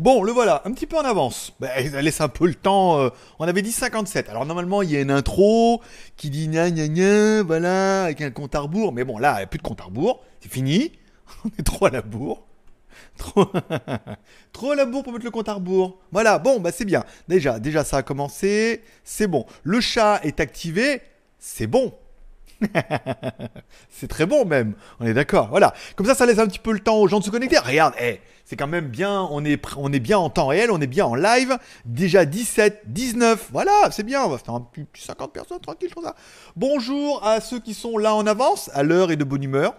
Bon, le voilà, un petit peu en avance. Bah, ça laisse un peu le temps. euh, on avait dit 57. Alors normalement, il y a une intro qui dit gna gna gna, voilà, avec un compte à rebours. Mais bon, là, il n'y a plus de compte à rebours. C'est fini. On est trop à la bourre. Trop... trop à la bourre pour mettre le compte à rebours. Voilà, bon, bah c'est bien. Déjà, déjà, ça a commencé. C'est bon. Le chat est activé. C'est bon. c'est très bon même. On est d'accord. Voilà. Comme ça, ça laisse un petit peu le temps aux gens de se connecter. Regarde, eh, c'est quand même bien. On est, on est bien en temps réel. On est bien en live. Déjà 17, 19. Voilà, c'est bien. On va faire un petit 50 personnes tranquille comme ça. Bonjour à ceux qui sont là en avance, à l'heure et de bonne humeur.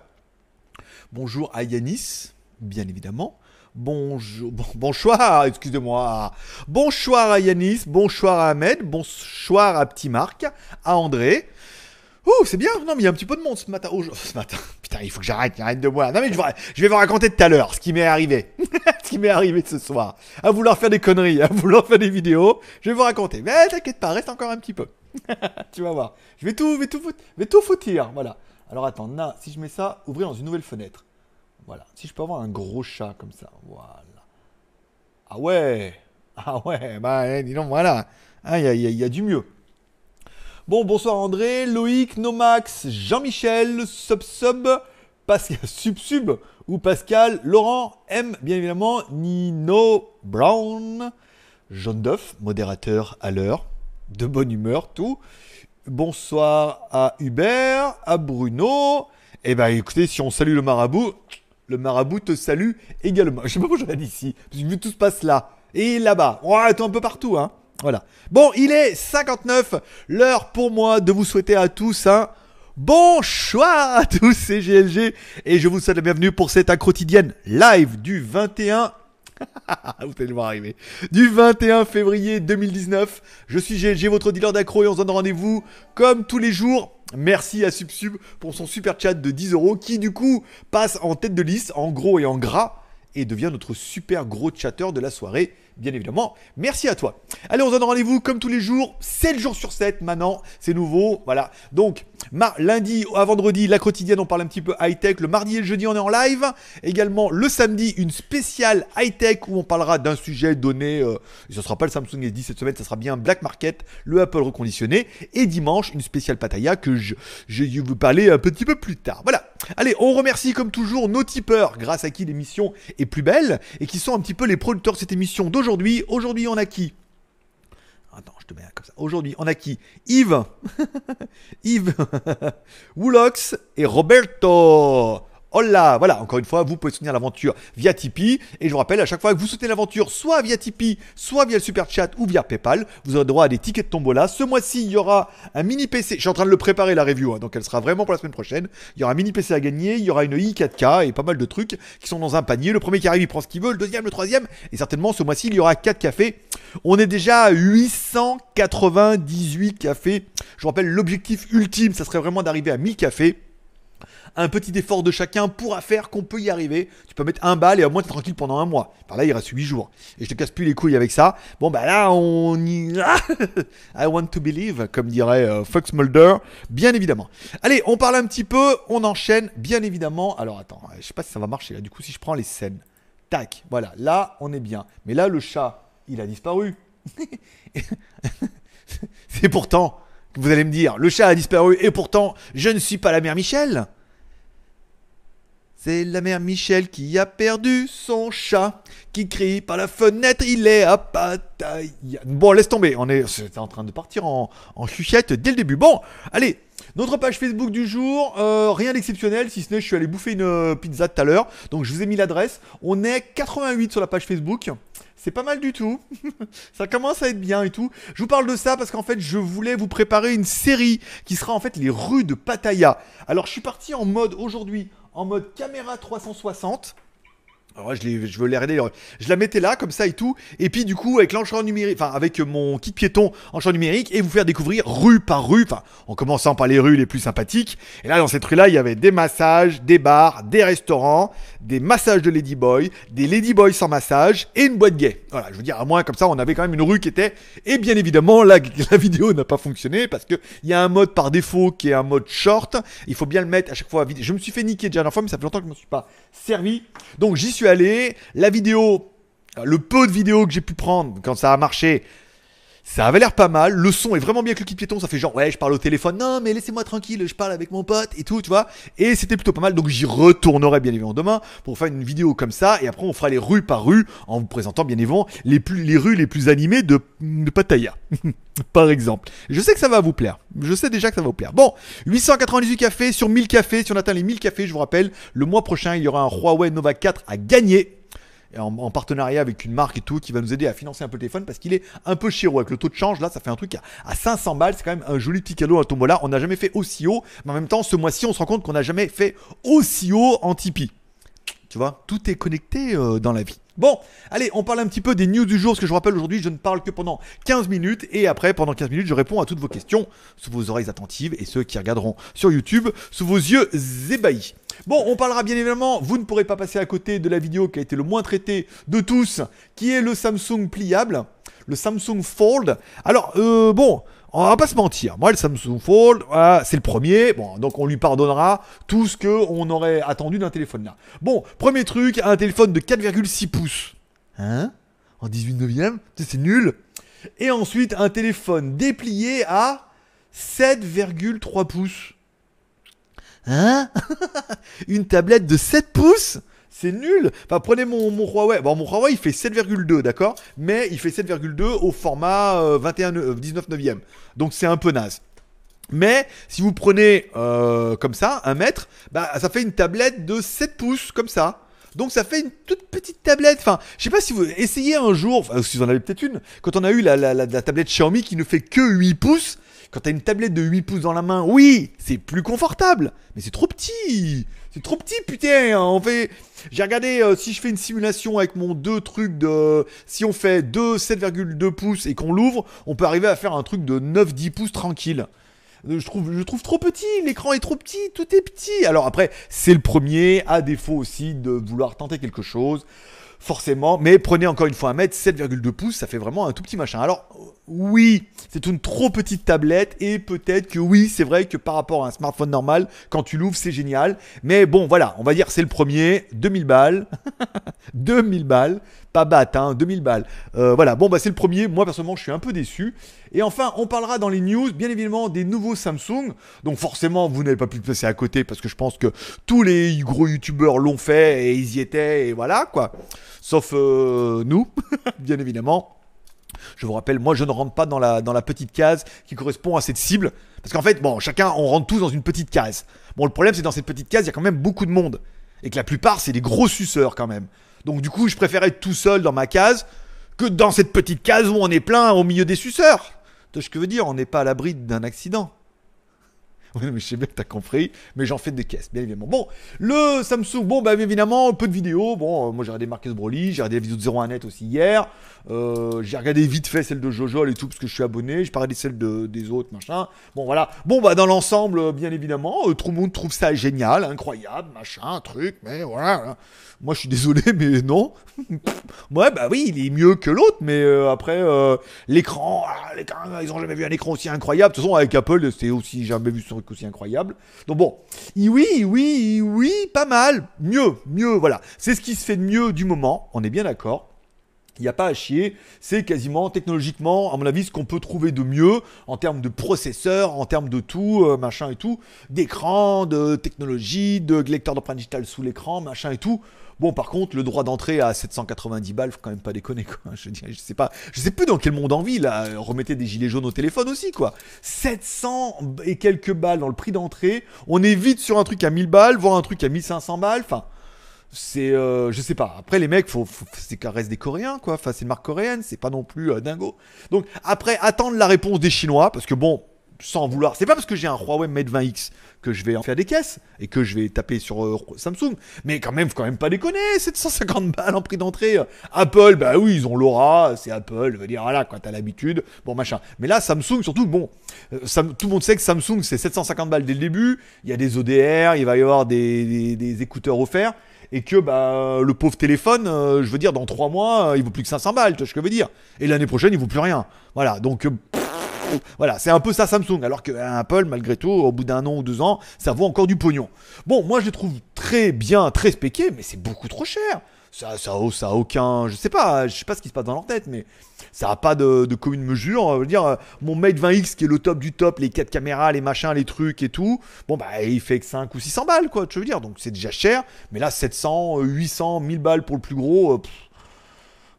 Bonjour à Yanis, bien évidemment. Bonjour, bon, bonsoir, excusez-moi. Bonsoir à Yanis, bonsoir à Ahmed, bonsoir à Petit Marc, à André. Ouh, c'est bien. Non, mais il y a un petit peu de monde ce matin. Oh, ce matin. Putain, il faut que j'arrête, arrête de moi. Non, mais je vais, vous raconter tout à l'heure ce qui m'est arrivé. ce qui m'est arrivé ce soir. À vouloir faire des conneries, à vouloir faire des vidéos. Je vais vous raconter. Mais t'inquiète pas, reste encore un petit peu. tu vas voir. Je vais tout, vais tout, vais tout foutir. Voilà. Alors attends, si je mets ça, ouvrir dans une nouvelle fenêtre. Voilà. Si je peux avoir un gros chat comme ça. Voilà. Ah ouais. Ah ouais. Bah, eh, dis donc, voilà. Ah, il y, a- du mieux. Bon, bonsoir André, Loïc, Nomax, Jean-Michel, Sub Sub, Pascal, Sub Sub ou Pascal, Laurent, M, bien évidemment, Nino Brown, John Duff, modérateur à l'heure, de bonne humeur, tout. Bonsoir à Hubert, à Bruno. Eh ben écoutez, si on salue le marabout, le marabout te salue également. Je sais pas pourquoi j'aurais dit ici, parce que vu tout se passe là et là-bas. On attend un peu partout, hein. Voilà. Bon, il est 59. L'heure pour moi de vous souhaiter à tous un bonsoir à tous, c'est GLG. Et je vous souhaite la bienvenue pour cette quotidienne live du 21 vous allez le voir arriver. Du 21 février 2019. Je suis GLG, votre dealer d'accro et on se donne rendez-vous comme tous les jours. Merci à SubSub pour son super chat de 10 euros qui du coup passe en tête de liste en gros et en gras et devient notre super gros chatter de la soirée. Bien évidemment, merci à toi. Allez, on se donne rendez-vous comme tous les jours, 7 jours sur 7 maintenant, c'est nouveau, voilà. Donc, lundi à vendredi, la quotidienne, on parle un petit peu high-tech. Le mardi et le jeudi, on est en live. Également, le samedi, une spéciale high-tech où on parlera d'un sujet donné. Euh, ce sera pas le Samsung S10 cette semaine, ça sera bien Black Market, le Apple reconditionné. Et dimanche, une spéciale Pataya que je, je vais vous parler un petit peu plus tard. Voilà. Allez, on remercie comme toujours nos tipeurs, grâce à qui l'émission est plus belle et qui sont un petit peu les producteurs de cette émission d'aujourd'hui. Aujourd'hui, on a qui? Attends, je te mets comme ça. Aujourd'hui, on a qui? Yves, Yves, Woolox et Roberto. Hola Voilà, encore une fois, vous pouvez soutenir l'aventure via Tipeee. Et je vous rappelle, à chaque fois que vous soutenez l'aventure, soit via Tipeee, soit via le Super Chat ou via PayPal, vous aurez droit à des tickets de tombola. Ce mois-ci, il y aura un mini PC. Je suis en train de le préparer, la review, hein, donc elle sera vraiment pour la semaine prochaine. Il y aura un mini PC à gagner, il y aura une i 4K et pas mal de trucs qui sont dans un panier. Le premier qui arrive, il prend ce qu'il veut, le deuxième, le troisième. Et certainement, ce mois-ci, il y aura 4 cafés. On est déjà à 898 cafés. Je vous rappelle, l'objectif ultime, ça serait vraiment d'arriver à 1000 cafés un petit effort de chacun pourra faire qu'on peut y arriver. Tu peux mettre un bal et au moins t'es tranquille pendant un mois. Par là, il reste 8 jours. Et je te casse plus les couilles avec ça. Bon, bah là, on y. I want to believe, comme dirait euh, Fox Mulder, bien évidemment. Allez, on parle un petit peu, on enchaîne, bien évidemment. Alors attends, je sais pas si ça va marcher. Du coup, si je prends les scènes. Tac, voilà, là, on est bien. Mais là, le chat, il a disparu. C'est pourtant, vous allez me dire, le chat a disparu et pourtant, je ne suis pas la mère Michel. C'est la mère Michel qui a perdu son chat, qui crie par la fenêtre, il est à Pattaya. Bon, laisse tomber, on est, c'est en train de partir en, en chuchette dès le début. Bon, allez, notre page Facebook du jour, euh, rien d'exceptionnel, si ce n'est je suis allé bouffer une euh, pizza tout à l'heure, donc je vous ai mis l'adresse. On est 88 sur la page Facebook. C'est pas mal du tout. ça commence à être bien et tout. Je vous parle de ça parce qu'en fait, je voulais vous préparer une série qui sera en fait les rues de Pattaya. Alors, je suis parti en mode aujourd'hui, en mode caméra 360. Alors, je, je veux l'aider. Je la mettais là, comme ça et tout. Et puis, du coup, avec l'enchant numérique, enfin, avec mon kit piéton enchant numérique, et vous faire découvrir rue par rue, en commençant par les rues les plus sympathiques. Et là, dans cette rue-là, il y avait des massages, des bars, des restaurants, des massages de Ladyboy, des Ladyboy sans massage et une boîte gay. Voilà, je veux dire, à moins comme ça, on avait quand même une rue qui était. Et bien évidemment, la, la vidéo n'a pas fonctionné parce qu'il y a un mode par défaut qui est un mode short. Il faut bien le mettre à chaque fois. Je me suis fait niquer déjà la fois, mais ça fait longtemps que je ne me suis pas servi. Donc, j'y suis allé. La vidéo, le peu de vidéos que j'ai pu prendre quand ça a marché, ça avait l'air pas mal. Le son est vraiment bien avec le kit piéton. Ça fait genre, ouais, je parle au téléphone. Non, mais laissez-moi tranquille, je parle avec mon pote et tout, tu vois. Et c'était plutôt pas mal. Donc j'y retournerai bien évidemment demain pour faire une vidéo comme ça. Et après, on fera les rues par rue en vous présentant bien évidemment les, plus, les rues les plus animées de, de Pattaya. par exemple. Je sais que ça va vous plaire. Je sais déjà que ça va vous plaire. Bon, 898 cafés sur 1000 cafés. Si on atteint les 1000 cafés, je vous rappelle, le mois prochain, il y aura un Huawei Nova 4 à gagner en, partenariat avec une marque et tout qui va nous aider à financer un peu le téléphone parce qu'il est un peu cher avec le taux de change là ça fait un truc à, 500 balles. C'est quand même un joli petit cadeau à Tombola. On n'a jamais fait aussi haut mais en même temps ce mois-ci on se rend compte qu'on n'a jamais fait aussi haut en Tipeee. Tu vois tout est connecté euh, dans la vie Bon, allez, on parle un petit peu des news du jour, parce que je rappelle aujourd'hui, je ne parle que pendant 15 minutes, et après, pendant 15 minutes, je réponds à toutes vos questions, sous vos oreilles attentives, et ceux qui regarderont sur YouTube, sous vos yeux ébahis. Bon, on parlera bien évidemment, vous ne pourrez pas passer à côté de la vidéo qui a été le moins traitée de tous, qui est le Samsung pliable, le Samsung Fold. Alors, euh, bon, on va pas se mentir. Moi, le Samsung Fold, c'est le premier. Bon, donc on lui pardonnera tout ce qu'on aurait attendu d'un téléphone là. Bon, premier truc, un téléphone de 4,6 pouces. Hein? En 18 neuvième? C'est nul. Et ensuite, un téléphone déplié à 7,3 pouces. Hein? Une tablette de 7 pouces? C'est nul. Enfin, prenez mon, mon, Huawei. Bon, mon Huawei, il fait 7,2, d'accord? Mais il fait 7,2 au format 21, 19 neuvième. Donc, c'est un peu naze. Mais si vous prenez euh, comme ça, un mètre, bah, ça fait une tablette de 7 pouces, comme ça. Donc ça fait une toute petite tablette. Enfin, je sais pas si vous essayez un jour, enfin, si vous en avez peut-être une, quand on a eu la, la, tablette Xiaomi qui ne fait que 8 pouces, quand t'as une tablette de 8 pouces dans la main, oui, c'est plus confortable, mais c'est trop petit. C'est trop petit, putain. On fait. J'ai regardé euh, si je fais une simulation avec mon deux trucs de. Si on fait 2 7,2 pouces et qu'on l'ouvre, on peut arriver à faire un truc de 9-10 pouces tranquille. Euh, je trouve, je trouve trop petit, l'écran est trop petit, tout est petit. Alors après, c'est le premier, à défaut aussi de vouloir tenter quelque chose forcément. Mais prenez encore une fois un mètre, 7,2 pouces, ça fait vraiment un tout petit machin. Alors oui, c'est une trop petite tablette et peut-être que oui, c'est vrai que par rapport à un smartphone normal, quand tu l'ouvres, c'est génial. Mais bon, voilà, on va dire c'est le premier, 2000 balles. 2000 balles, pas batte, hein, 2000 balles. Euh, voilà, bon, bah c'est le premier. Moi, personnellement, je suis un peu déçu. Et enfin, on parlera dans les news, bien évidemment, des nouveaux Samsung. Donc, forcément, vous n'avez pas pu passer à côté parce que je pense que tous les gros youtubeurs l'ont fait et ils y étaient et voilà, quoi. Sauf euh, nous, bien évidemment. Je vous rappelle, moi je ne rentre pas dans la, petite case qui correspond à cette cible. Parce qu'en fait, bon, chacun, on rentre tous dans une petite case. Bon, le problème, c'est dans cette petite case, il y a quand même beaucoup de monde. Et que la plupart, c'est des gros suceurs quand même. Donc du coup, je préfère être tout seul dans ma case que dans cette petite case où on est plein au milieu des suceurs. Tu ce que je veux dire? On n'est pas à l'abri d'un accident. Oui, mais je sais bien que t'as compris, mais j'en fais des caisses, bien évidemment. Bon, le Samsung, bon, bah évidemment, peu de vidéos. Bon, euh, moi j'ai regardé Marcus Broly, j'ai regardé la vidéo de 01net aussi hier. Euh, j'ai regardé vite fait celle de Jojo et tout, parce que je suis abonné. J'ai parlé celle de, des autres, machin. Bon, voilà. Bon, bah dans l'ensemble, euh, bien évidemment, tout le monde trouve ça génial, incroyable, machin, truc, mais voilà. Moi, je suis désolé, mais non. ouais, bah oui, il est mieux que l'autre, mais après, l'écran, ah, ils ont jamais vu un écran aussi incroyable. De toute façon, avec Apple, c'est aussi jamais vu sur aussi incroyable. Donc bon, oui, oui, oui, pas mal. Mieux, mieux, voilà. C'est ce qui se fait de mieux du moment, on est bien d'accord. Il n'y a pas à chier, c'est quasiment technologiquement, à mon avis, ce qu'on peut trouver de mieux en termes de processeur, en termes de tout, euh, machin et tout, d'écran, de technologie, de lecteur d'empreinte digitale sous l'écran, machin et tout. Bon, par contre, le droit d'entrée à 790 balles, faut quand même pas déconner, quoi. Je, je sais pas, je sais plus dans quel monde on vit, là. Remettez des gilets jaunes au téléphone aussi, quoi. 700 et quelques balles dans le prix d'entrée. On est vite sur un truc à 1000 balles, voire un truc à 1500 balles. Enfin, c'est, euh, je sais pas. Après, les mecs, faut, c'est qu'à reste des Coréens, quoi. Enfin, c'est une marque coréenne, c'est pas non plus euh, dingo. Donc, après, attendre la réponse des Chinois, parce que bon, sans vouloir. C'est pas parce que j'ai un Huawei Mate 20X que je vais en faire des caisses et que je vais taper sur euh, Samsung. Mais quand même, faut quand même pas déconner. 750 balles en prix d'entrée. Apple, bah oui, ils ont l'aura. C'est Apple. Veut dire, voilà, quoi, t'as l'habitude. Bon, machin. Mais là, Samsung, surtout, bon, euh, tout le monde sait que Samsung, c'est 750 balles dès le début. Il y a des ODR, il va y avoir des, des, écouteurs offerts. Et que bah, le pauvre téléphone, euh, je veux dire, dans 3 mois, il vaut plus que 500 balles, tu vois ce que je veux dire. Et l'année prochaine, il vaut plus rien. Voilà, donc voilà, c'est un peu ça Samsung. Alors que euh, Apple, malgré tout, au bout d'un an ou deux ans, ça vaut encore du pognon. Bon, moi je les trouve très bien, très spéqués, mais c'est beaucoup trop cher. Ça, ça, ça a aucun, je sais pas, je sais pas ce qui se passe dans leur tête, mais ça a pas de, de commune mesure. Je veux dire, euh, mon Mate 20X qui est le top du top, les 4 caméras, les machins, les trucs et tout, bon bah il fait que 5 ou 600 balles quoi, tu veux dire, donc c'est déjà cher. Mais là 700, 800, 1000 balles pour le plus gros. Euh,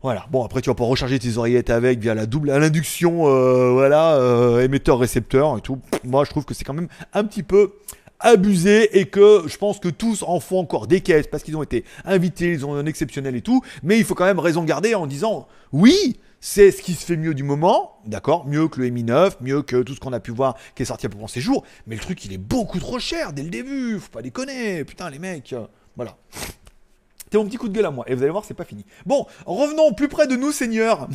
voilà. Bon, après, tu vas pas recharger tes oreillettes avec via la double, à l'induction, euh, voilà, euh, émetteur-récepteur et tout. Moi, je trouve que c'est quand même un petit peu abusé et que je pense que tous en font encore des caisses parce qu'ils ont été invités, ils ont un exceptionnel et tout. Mais il faut quand même raison garder en disant oui, c'est ce qui se fait mieux du moment, d'accord Mieux que le Mi 9, mieux que tout ce qu'on a pu voir qui est sorti à peu près ces jours. Mais le truc, il est beaucoup trop cher dès le début. Faut pas déconner. Putain, les mecs. Voilà. C'est mon petit coup de gueule à moi. Et vous allez voir, c'est pas fini. Bon, revenons plus près de nous, Seigneur.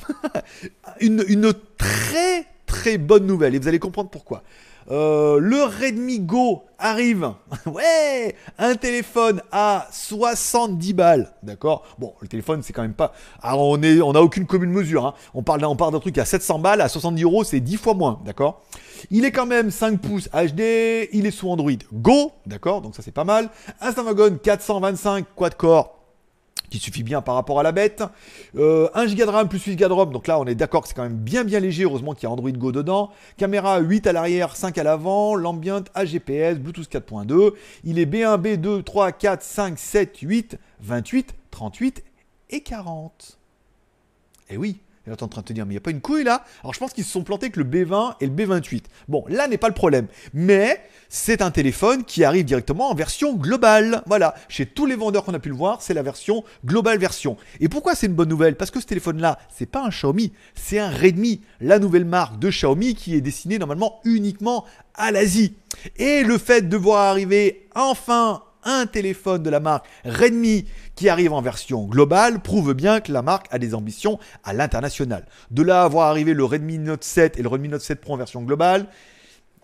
une, une, très très bonne nouvelle. Et vous allez comprendre pourquoi. Euh, le Redmi Go arrive. ouais, un téléphone à 70 balles, d'accord? Bon, le téléphone c'est quand même pas. Alors on est, on a aucune commune mesure. Hein. On parle, on parle d'un truc à 700 balles, à 70 euros, c'est 10 fois moins, d'accord? Il est quand même 5 pouces HD, il est sous Android Go, d'accord? Donc ça c'est pas mal. Un Snapdragon 425 quad core qui suffit bien par rapport à la bête. 1 Go de RAM plus 8 Go de ROM, donc là on est d'accord que c'est quand même bien bien léger, heureusement qu'il y a Android Go dedans. Caméra 8 à l'arrière, 5 à l'avant, l'ambient AGPS, Bluetooth 4.2. Il est B1, B2, 3, 4, 5, 7, 8, 28, 38 et 40. Et eh oui, et là, en train de te dire, mais il n'y a pas une couille là? Alors, je pense qu'ils se sont plantés que le B20 et le B28. Bon, là n'est pas le problème. Mais c'est un téléphone qui arrive directement en version globale. Voilà. Chez tous les vendeurs qu'on a pu le voir, c'est la version globale version. Et pourquoi c'est une bonne nouvelle? Parce que ce téléphone-là, c'est pas un Xiaomi, c'est un Redmi, la nouvelle marque de Xiaomi qui est destinée normalement uniquement à l'Asie. Et le fait de voir arriver enfin un téléphone de la marque Redmi qui arrive en version globale prouve bien que la marque a des ambitions à l'international. De là à voir arriver le Redmi Note 7 et le Redmi Note 7 Pro en version globale,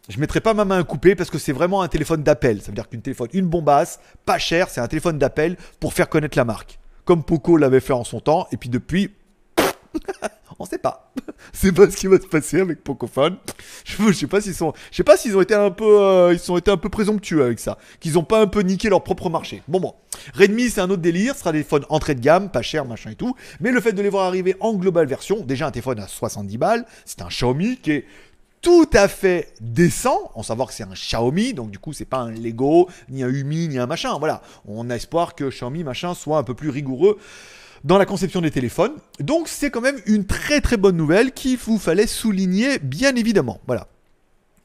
je mettrai pas ma main à couper parce que c'est vraiment un téléphone d'appel. Ça veut dire qu'une téléphone, une bombasse, pas cher, c'est un téléphone d'appel pour faire connaître la marque. Comme Poco l'avait fait en son temps, et puis depuis, on sait pas. c'est pas ce qui va se passer avec Pocophone. Je, sais pas s'ils sais pas s'ils ont été un peu, euh, un peu présomptueux avec ça, qu'ils ont pas un peu niqué leur propre marché. Bon bon, Redmi c'est un autre délire, ce sera des téléphones entrée de gamme, pas cher, machin et tout. Mais le fait de les voir arriver en global version, déjà un téléphone à 70 balles, c'est un Xiaomi qui est tout à fait décent, en savoir que c'est un Xiaomi, donc du coup c'est pas un Lego, ni un Umi, ni un machin. Voilà, on a espoir que Xiaomi machin soit un peu plus rigoureux dans la conception des téléphones. Donc c'est quand même une très très bonne nouvelle qu'il vous fallait souligner bien évidemment. Voilà.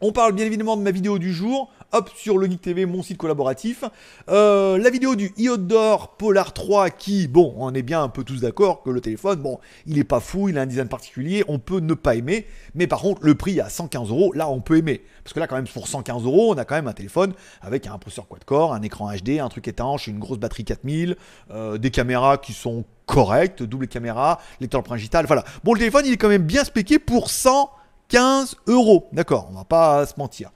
On parle bien évidemment de ma vidéo du jour. Hop, sur le TV, mon site collaboratif. Euh, la vidéo du Iodor Polar 3 qui, bon, on est bien un peu tous d'accord que le téléphone, bon, il est pas fou, il a un design particulier, on peut ne pas aimer. Mais par contre, le prix à 115 euros, là, on peut aimer. Parce que là, quand même, pour 115 euros, on a quand même un téléphone avec un processeur quad-core, un écran HD, un truc étanche, une grosse batterie 4000, euh, des caméras qui sont correctes, double caméra, lecteur digital, voilà. Bon, le téléphone, il est quand même bien spéqué pour 115 euros. D'accord, on va pas se mentir.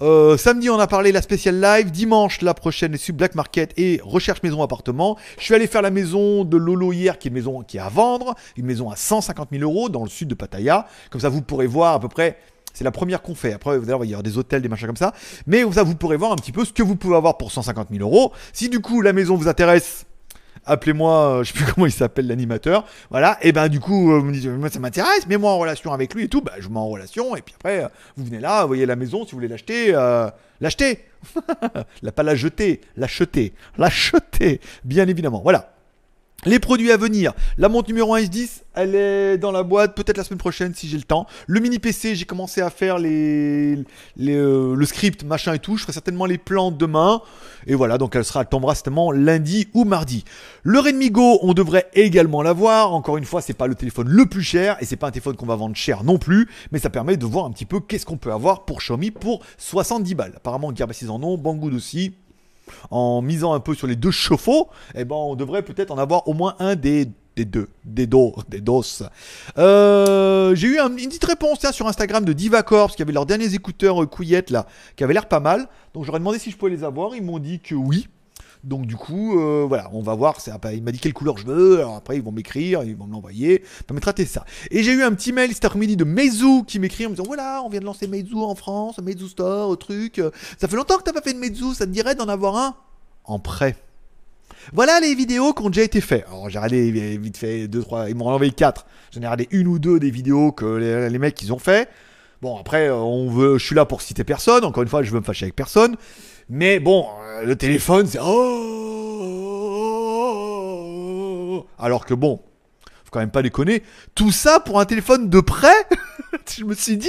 Euh, samedi, on a parlé la spéciale live. Dimanche, la prochaine est sur Black Market et recherche maison appartement. Je suis allé faire la maison de Lolo hier, qui est une maison qui est à vendre, une maison à 150 000 euros dans le sud de Pattaya. Comme ça, vous pourrez voir à peu près. C'est la première qu'on fait. Après, vous allez voir, il y aura des hôtels, des machins comme ça. Mais ça, vous pourrez voir un petit peu ce que vous pouvez avoir pour 150 000 euros. Si du coup la maison vous intéresse, appelez-moi, euh, je sais plus comment il s'appelle l'animateur, voilà, et ben du coup, euh, vous me dites, moi ça m'intéresse, mets-moi en relation avec lui et tout, bah je mets en relation, et puis après, euh, vous venez là, vous voyez la maison, si vous voulez l'acheter, l'acheter, la, pas la jeter, l'acheter, l'acheter, bien évidemment, voilà. Les produits à venir, la montre numéro 1 S10, elle est dans la boîte, peut-être la semaine prochaine si j'ai le temps. Le mini PC, j'ai commencé à faire les, euh, le script, machin et tout. Je ferai certainement les plans demain. Et voilà, donc elle sera, elle tombera certainement lundi ou mardi. Le Redmi Go, on devrait également l'avoir. Encore une fois, c'est pas le téléphone le plus cher et c'est pas un téléphone qu'on va vendre cher non plus, mais ça permet de voir un petit peu qu'est-ce qu'on peut avoir pour Xiaomi pour 70 balles. Apparemment, Gearbest en ont, Banggood aussi en misant un peu sur les deux chevaux, eh ben, on devrait peut-être en avoir au moins un des, des deux, des dos, des dos. Euh, j'ai eu une petite réponse sur Instagram de Divacorps, qui avait leurs derniers écouteurs euh, couillettes là, qui avaient l'air pas mal. Donc j'aurais demandé si je pouvais les avoir, ils m'ont dit que oui. Donc du coup, euh, voilà, on va voir. Il m'a dit quelle couleur je veux. Alors après, ils vont m'écrire, ils vont me l'envoyer. Ça me traiter ça. Et j'ai eu un petit mail cet après-midi de Meizu qui m'écrit en me disant voilà, on vient de lancer Meizu en France, Meizu Store, truc. Ça fait longtemps que t'as pas fait de Meizu. Ça te dirait d'en avoir un en prêt? Voilà les vidéos qui ont déjà été faites. Alors j'ai regardé vite fait deux, trois, ils m'ont envoyé quatre. J'en ai regardé une ou deux des vidéos que les, mecs ils ont fait. Bon après on veut, je suis là pour citer personne. Encore une fois, je veux me fâcher avec personne. Mais bon, euh, le téléphone, c'est oh Alors que bon, faut quand même pas déconner. Tout ça pour un téléphone de près Je me suis dit,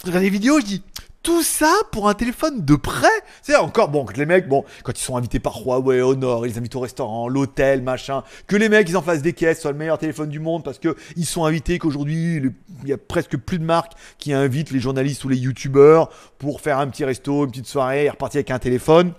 je regarde les vidéos, je dis, tout ça pour un téléphone de près C'est encore, bon, que les mecs, bon, quand ils sont invités par Huawei, Honor, ils les invitent au restaurant, l'hôtel, machin, que les mecs, ils en fassent des caisses, soit le meilleur téléphone du monde, parce que ils sont invités, qu'aujourd'hui, il y a presque plus de marques qui invitent les journalistes ou les youtubeurs pour faire un petit resto, une petite soirée et repartir avec un téléphone.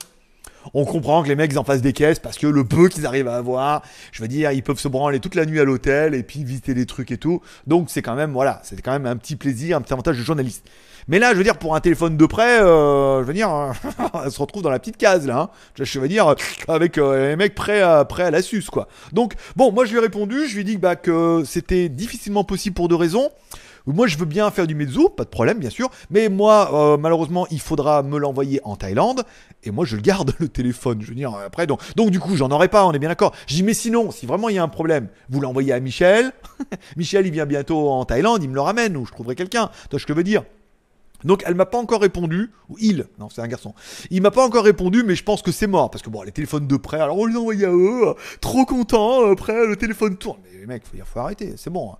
On comprend que les mecs ils en fassent des caisses parce que le peu qu'ils arrivent à avoir, je veux dire, ils peuvent se branler toute la nuit à l'hôtel et puis visiter des trucs et tout. Donc c'est quand même, voilà, c'est quand même un petit plaisir, un petit avantage de journaliste. Mais là, je veux dire, pour un téléphone de près, euh, je veux dire, elle se retrouve dans la petite case là. Hein. Je veux dire, avec euh, les mecs prêts à, prêts à la quoi. Donc, bon, moi je lui ai répondu, je lui ai dit bah, que c'était difficilement possible pour deux raisons. Moi, je veux bien faire du mezzo, pas de problème, bien sûr. Mais moi, euh, malheureusement, il faudra me l'envoyer en Thaïlande. Et moi, je le garde, le téléphone. Je veux dire, après, donc, donc du coup, j'en aurai pas, on est bien d'accord. Je dis, mais sinon, si vraiment il y a un problème, vous l'envoyez à Michel. Michel, il vient bientôt en Thaïlande, il me le ramène, ou je trouverai quelqu'un. Que je veux dire? Donc elle m'a pas encore répondu, ou il, non c'est un garçon, il m'a pas encore répondu mais je pense que c'est mort, parce que bon les téléphones de prêt, alors on les envoie à eux, trop content, après le téléphone tourne, mais mecs, faut, faut arrêter, c'est bon. Hein.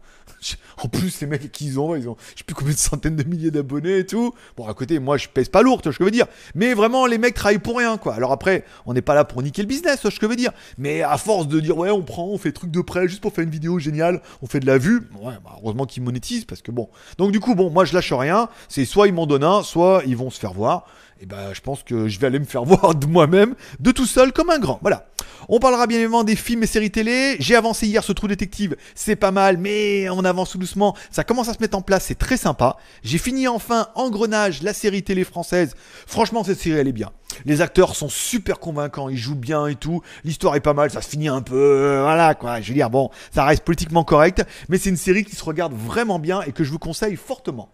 En plus, les mecs qu'ils ont, ils ont, je sais plus combien de centaines de milliers d'abonnés et tout. Bon, à côté, moi, je pèse pas lourd, tu vois ce que je veux dire. Mais vraiment, les mecs travaillent pour rien, quoi. Alors après, on n'est pas là pour niquer le business, tu vois ce que je veux dire. Mais à force de dire, ouais, on prend, on fait truc de prêt juste pour faire une vidéo géniale, on fait de la vue. Ouais, bah, heureusement qu'ils monétisent parce que bon. Donc du coup, bon, moi, je lâche rien. C'est soit ils m'en donnent un, soit ils vont se faire voir et eh ben je pense que je vais aller me faire voir de moi-même, de tout seul, comme un grand. Voilà. On parlera bien évidemment des films et séries télé. J'ai avancé hier ce trou détective, c'est pas mal, mais on avance tout doucement. Ça commence à se mettre en place, c'est très sympa. J'ai fini enfin Engrenage, la série télé française. Franchement, cette série elle est bien. Les acteurs sont super convaincants, ils jouent bien et tout. L'histoire est pas mal, ça se finit un peu, euh, voilà quoi. Je veux dire, bon, ça reste politiquement correct, mais c'est une série qui se regarde vraiment bien et que je vous conseille fortement.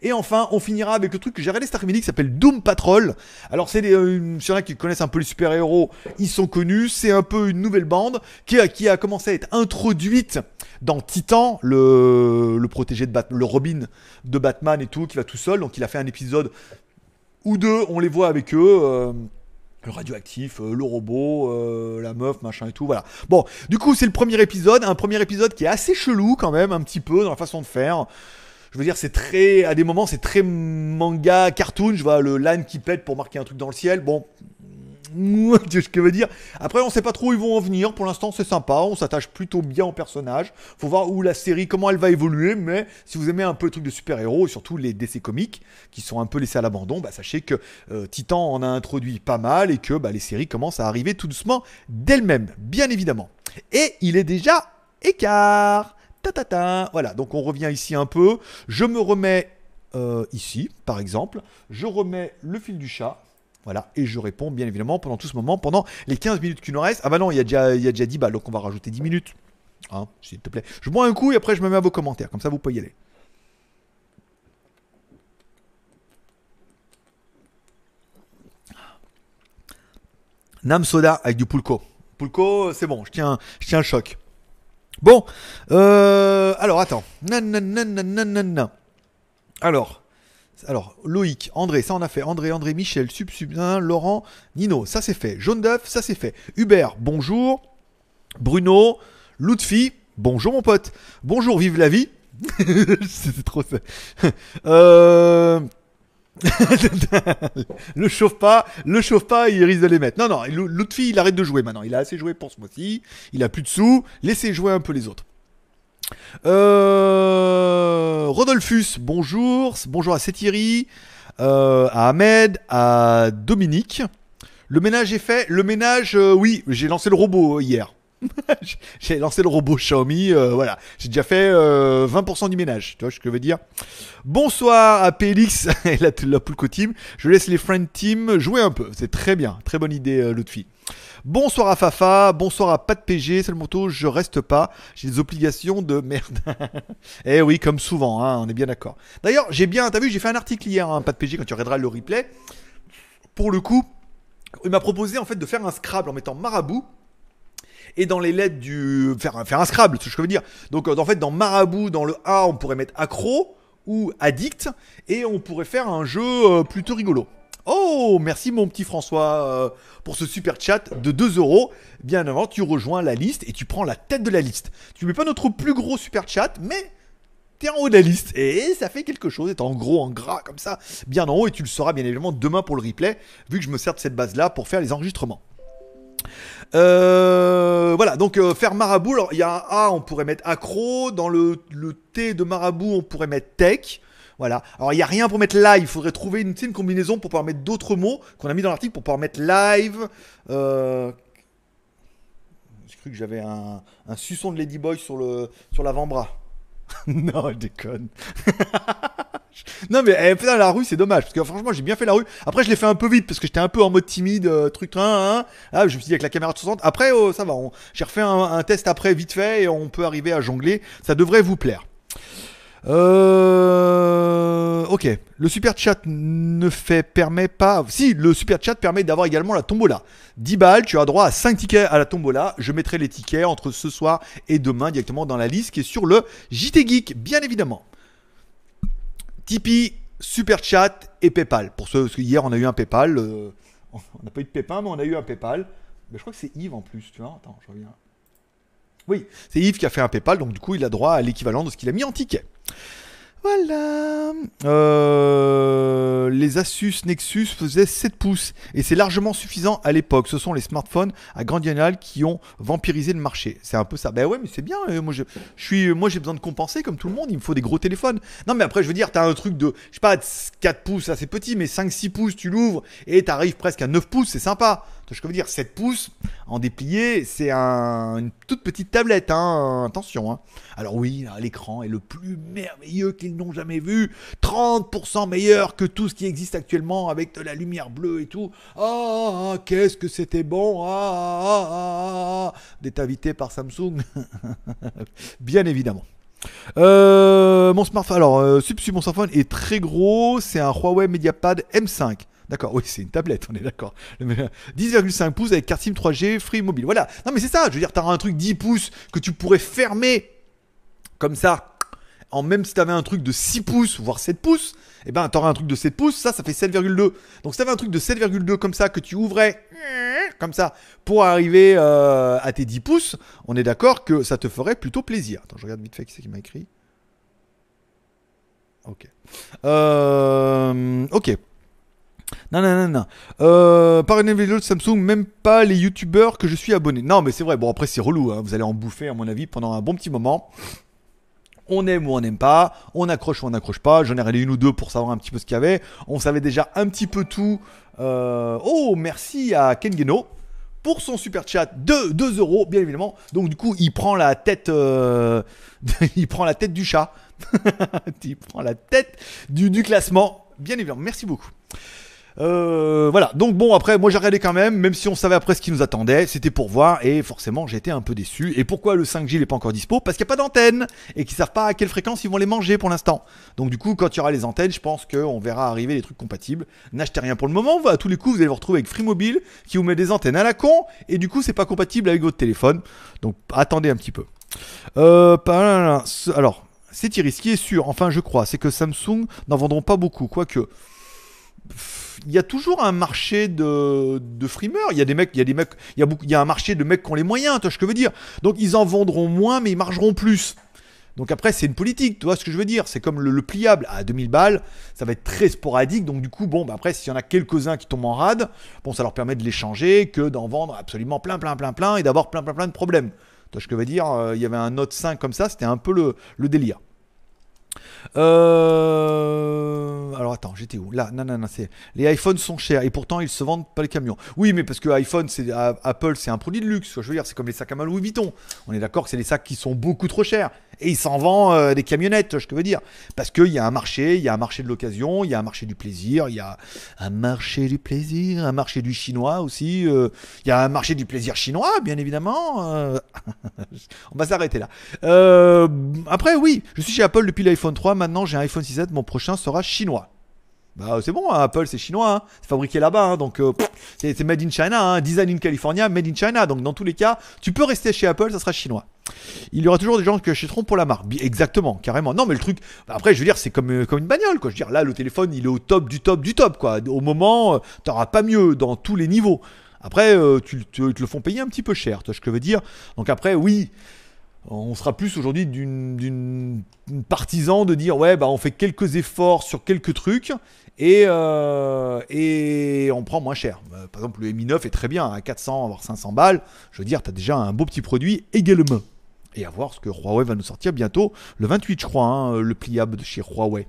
Et enfin, on finira avec le truc que j'ai regardé cet après-midi qui s'appelle Doom Patrol. Alors, c'est des, euh, a qui connaissent un peu les super-héros, ils sont connus. C'est un peu une nouvelle bande qui a, commencé à être introduite dans Titan, le, protégé de Batman, le Robin de Batman et tout, qui va tout seul. Donc, il a fait un épisode ou deux, on les voit avec eux. Euh, le radioactif, euh, le robot, la meuf, machin et tout, voilà. Bon, du coup, c'est le premier épisode, un premier épisode qui est assez chelou quand même, un petit peu dans la façon de faire je veux dire, c'est très, à des moments, c'est très manga, cartoon. Je vois le line qui pète pour marquer un truc dans le ciel. Bon, ce que veut dire? Après, on sait pas trop où ils vont en venir. Pour l'instant, c'est sympa. On s'attache plutôt bien au personnage. Faut voir où la série, comment elle va évoluer. Mais si vous aimez un peu le truc de super-héros, surtout les DC comiques, qui sont un peu laissés à l'abandon, bah, sachez que euh, Titan en a introduit pas mal et que bah, les séries commencent à arriver tout doucement d'elles-mêmes, bien évidemment. Et il est déjà écart. Voilà, donc on revient ici un peu. Je me remets euh, ici, par exemple. Je remets le fil du chat. Voilà, et je réponds bien évidemment pendant tout ce moment, pendant les 15 minutes qui nous restent. Ah bah non, il y, a déjà, y a déjà 10 balles, donc on va rajouter 10 minutes. Hein, s'il te plaît. Je bois un coup et après je me mets à vos commentaires, comme ça vous pouvez y aller. Nam soda avec du pulco. Pulco, c'est bon, je tiens, je tiens le choc. Bon, euh, alors attends. Alors, alors, Loïc, André, ça on a fait. André, André, Michel, Sub, Sub, Laurent, Nino, ça c'est fait. Jaune d'œuf, ça c'est fait. Hubert, bonjour. Bruno, Lutfi, bonjour mon pote. Bonjour, vive la vie. C'est trop. Euh... le chauffe pas, le chauffe pas, il risque de les mettre. Non, non, Lutfi, il arrête de jouer maintenant. Il a assez joué pour ce mois-ci. Il a plus de sous. Laissez jouer un peu les autres. Euh... Rodolphus, bonjour. Bonjour à Thierry, euh, à Ahmed, à Dominique. Le ménage est fait. Le ménage, euh, oui, j'ai lancé le robot hier. j'ai lancé le robot Xiaomi, euh, voilà. J'ai déjà fait 20% euh, du ménage, tu vois ce que je veux dire. Bonsoir à Pélix et la, la Pulco Team. Je laisse les Friend Team jouer un peu. C'est très bien, très bonne idée, euh, Lutfi. Bonsoir à Fafa, bonsoir à Pat PG, c'est le moto, je reste pas, j'ai des obligations de merde. eh oui, comme souvent, hein, on est bien d'accord. D'ailleurs, j'ai bien, t'as vu, j'ai fait un article hier, hein, Pat PG, quand tu regarderas le replay. Pour le coup, il m'a proposé en fait de faire un Scrabble en mettant Marabout et dans les lettres du. Faire, faire un Scrabble, ce que je veux dire. Donc, euh, en fait, dans Marabout, dans le A, on pourrait mettre accro ou addict, et on pourrait faire un jeu euh, plutôt rigolo. Oh, merci mon petit François euh, pour ce super chat de 2 euros. Bien avant, tu rejoins la liste et tu prends la tête de la liste. Tu mets pas notre plus gros super chat, mais t'es en haut de la liste. Et ça fait quelque chose, t'es en gros, en gras, comme ça, bien en haut. Et tu le sauras bien évidemment demain pour le replay, vu que je me sers de cette base-là pour faire les enregistrements. Euh, voilà, donc euh, faire marabout, alors il y a un A, on pourrait mettre accro, dans le, T de marabout, on pourrait mettre tech. Voilà. Alors il n'y a rien pour mettre live, il faudrait trouver une, une combinaison pour pouvoir mettre d'autres mots qu'on a mis dans l'article pour pouvoir mettre live. Euh... J'ai cru que j'avais un, suçon de Ladyboy sur l'avant-bras. non, je déconne. non mais eh, la rue c'est dommage parce que franchement j'ai bien fait la rue. Après je l'ai fait un peu vite parce que j'étais un peu en mode timide, euh, truc train. Hein. Ah, je me suis dit avec la caméra de 60. Après oh, ça va, j'ai refait un, test après vite fait et on peut arriver à jongler. Ça devrait vous plaire. Euh... Ok, le super chat ne fait permet pas. Si, le super chat permet d'avoir également la tombola. 10 balles, tu as droit à 5 tickets à la tombola. Je mettrai les tickets entre ce soir et demain directement dans la liste qui est sur le JT Geek, bien évidemment. Tipeee, Super Chat et PayPal. Pour ceux, parce hier on a eu un PayPal. Euh, on n'a pas eu de Pépin, mais on a eu un PayPal. Mais je crois que c'est Yves en plus, tu vois. Attends, je reviens. Oui, c'est Yves qui a fait un PayPal, donc du coup il a droit à l'équivalent de ce qu'il a mis en ticket. Voilà. Euh, les Asus Nexus faisaient 7 pouces et c'est largement suffisant à l'époque. Ce sont les smartphones à grande diagonale qui ont vampirisé le marché. C'est un peu ça. Ben ouais, mais c'est bien. Euh, moi, je, suis, moi, j'ai besoin de compenser comme tout le monde. Il me faut des gros téléphones. Non, mais après, je veux dire, t'as un truc de, je sais pas, 4 pouces, c'est petit, mais 5-6 pouces, tu l'ouvres et t'arrives presque à 9 pouces. C'est sympa. Que je veux dire, 7 pouces en déplié, c'est une toute petite tablette, hein, attention. Hein. Alors oui, l'écran est le plus merveilleux qu'ils n'ont jamais vu, 30% meilleur que tout ce qui existe actuellement avec de la lumière bleue et tout. Ah, ah qu'est-ce que c'était bon ah, ah, ah, ah D'être invité par Samsung, bien évidemment. Euh, mon smartphone, alors, euh, mon smartphone est très gros, c'est un Huawei MediaPad M5. D'accord, oui, c'est une tablette, on est d'accord. 10,5 pouces avec carte SIM 3G, free mobile. Voilà. Non, mais c'est ça, je veux dire, t'as un truc 10 pouces que tu pourrais fermer comme ça. En même si t'avais un truc de 6 pouces, voire 7 pouces, eh ben t'aurais un truc de 7 pouces, ça, ça fait 7,2. Donc si t'avais un truc de 7,2 comme ça que tu ouvrais comme ça pour arriver euh, à tes 10 pouces, on est d'accord que ça te ferait plutôt plaisir. Attends, je regarde vite fait qui c'est qui m'a écrit. Ok. Euh, ok. Non, non, non, non. Euh, par une vidéo de Samsung, même pas les youtubeurs que je suis abonné. Non, mais c'est vrai. Bon, après, c'est relou. Hein. Vous allez en bouffer, à mon avis, pendant un bon petit moment. On aime ou on n'aime pas. On accroche ou on n'accroche pas. J'en ai regardé une ou deux pour savoir un petit peu ce qu'il y avait. On savait déjà un petit peu tout. Euh, oh, merci à Ken Geno pour son super chat de 2 euros, bien évidemment. Donc, du coup, il prend la tête, euh, il prend la tête du chat. il prend la tête du, du classement, bien évidemment. Merci beaucoup. Euh, voilà, donc bon, après, moi j'ai regardé quand même, même si on savait après ce qui nous attendait, c'était pour voir, et forcément j'étais un peu déçu. Et pourquoi le 5G n'est pas encore dispo? Parce qu'il n'y a pas d'antenne, et qu'ils savent pas à quelle fréquence ils vont les manger pour l'instant. Donc du coup, quand il y aura les antennes, je pense qu'on verra arriver les trucs compatibles. N'achetez rien pour le moment, à tous les coups, vous allez vous retrouver avec Free Mobile, qui vous met des antennes à la con, et du coup, c'est pas compatible avec votre téléphone. Donc attendez un petit peu. Euh, alors, c'est Thierry, ce qui est sûr, enfin je crois, c'est que Samsung n'en vendront pas beaucoup, quoique il y a toujours un marché de, de frimeurs. Il y a des mecs, il y a des mecs, il beaucoup, il y a un marché de mecs qui ont les moyens, tu vois ce que je veux dire. Donc ils en vendront moins, mais ils margeront plus. Donc après, c'est une politique, tu vois ce que je veux dire C'est comme le, pliable à 2000 balles, ça va être très sporadique. Donc du coup, bon, bah après, s'il y en a quelques-uns qui tombent en rade, bon, ça leur permet de les changer que d'en vendre absolument plein, plein, plein, plein et d'avoir plein, plein, plein de problèmes. Tu vois ce que je veux dire euh, Il y avait un Note 5 comme ça, c'était un peu le, le délire. Euh... Alors attends, j'étais où? Là, non, non, non, c'est les iPhones sont chers et pourtant ils se vendent pas les camions. Oui, mais parce que iPhone, c'est Apple, c'est un produit de luxe. Je veux dire, c'est comme les sacs à main Louis Vuitton. On est d'accord que c'est des sacs qui sont beaucoup trop chers et ils s'en vendent euh, des camionnettes. Je veux dire, parce qu'il y a un marché, il y a un marché de l'occasion, il y a un marché du plaisir, il y a un marché du plaisir, un marché du chinois aussi. Euh, il y a un marché du plaisir chinois, bien évidemment. Euh. On va s'arrêter là. après, oui, je suis chez Apple depuis l'iPhone 3 maintenant j'ai un iPhone 6 mon prochain sera chinois. Bah, c'est bon, hein, Apple c'est chinois, hein. c'est fabriqué là-bas, hein. donc c'est made in China, design in California, made in China, donc dans tous les cas, tu peux rester chez Apple, ça sera chinois. Il y aura toujours des gens qui achèteront pour la marque, exactement, carrément. Non mais le truc, après je veux dire c'est comme, euh, comme une bagnole, quoi. Je veux dire là le téléphone il est au top du top du top. Au moment, euh, t'auras pas mieux dans tous les niveaux. Après, tu, te le font payer un petit peu cher, tu vois ce que je veux dire. Donc après, oui, on sera plus aujourd'hui d'une partisan de dire ouais bah on fait quelques efforts sur quelques trucs et, euh, on prend moins cher. Euh, par exemple le Mi 9 est très bien à 400 voire 500 balles. Je veux dire tu as déjà un beau petit produit également. Et à voir ce que Huawei va nous sortir bientôt le 28 je crois hein, le pliable de chez Huawei.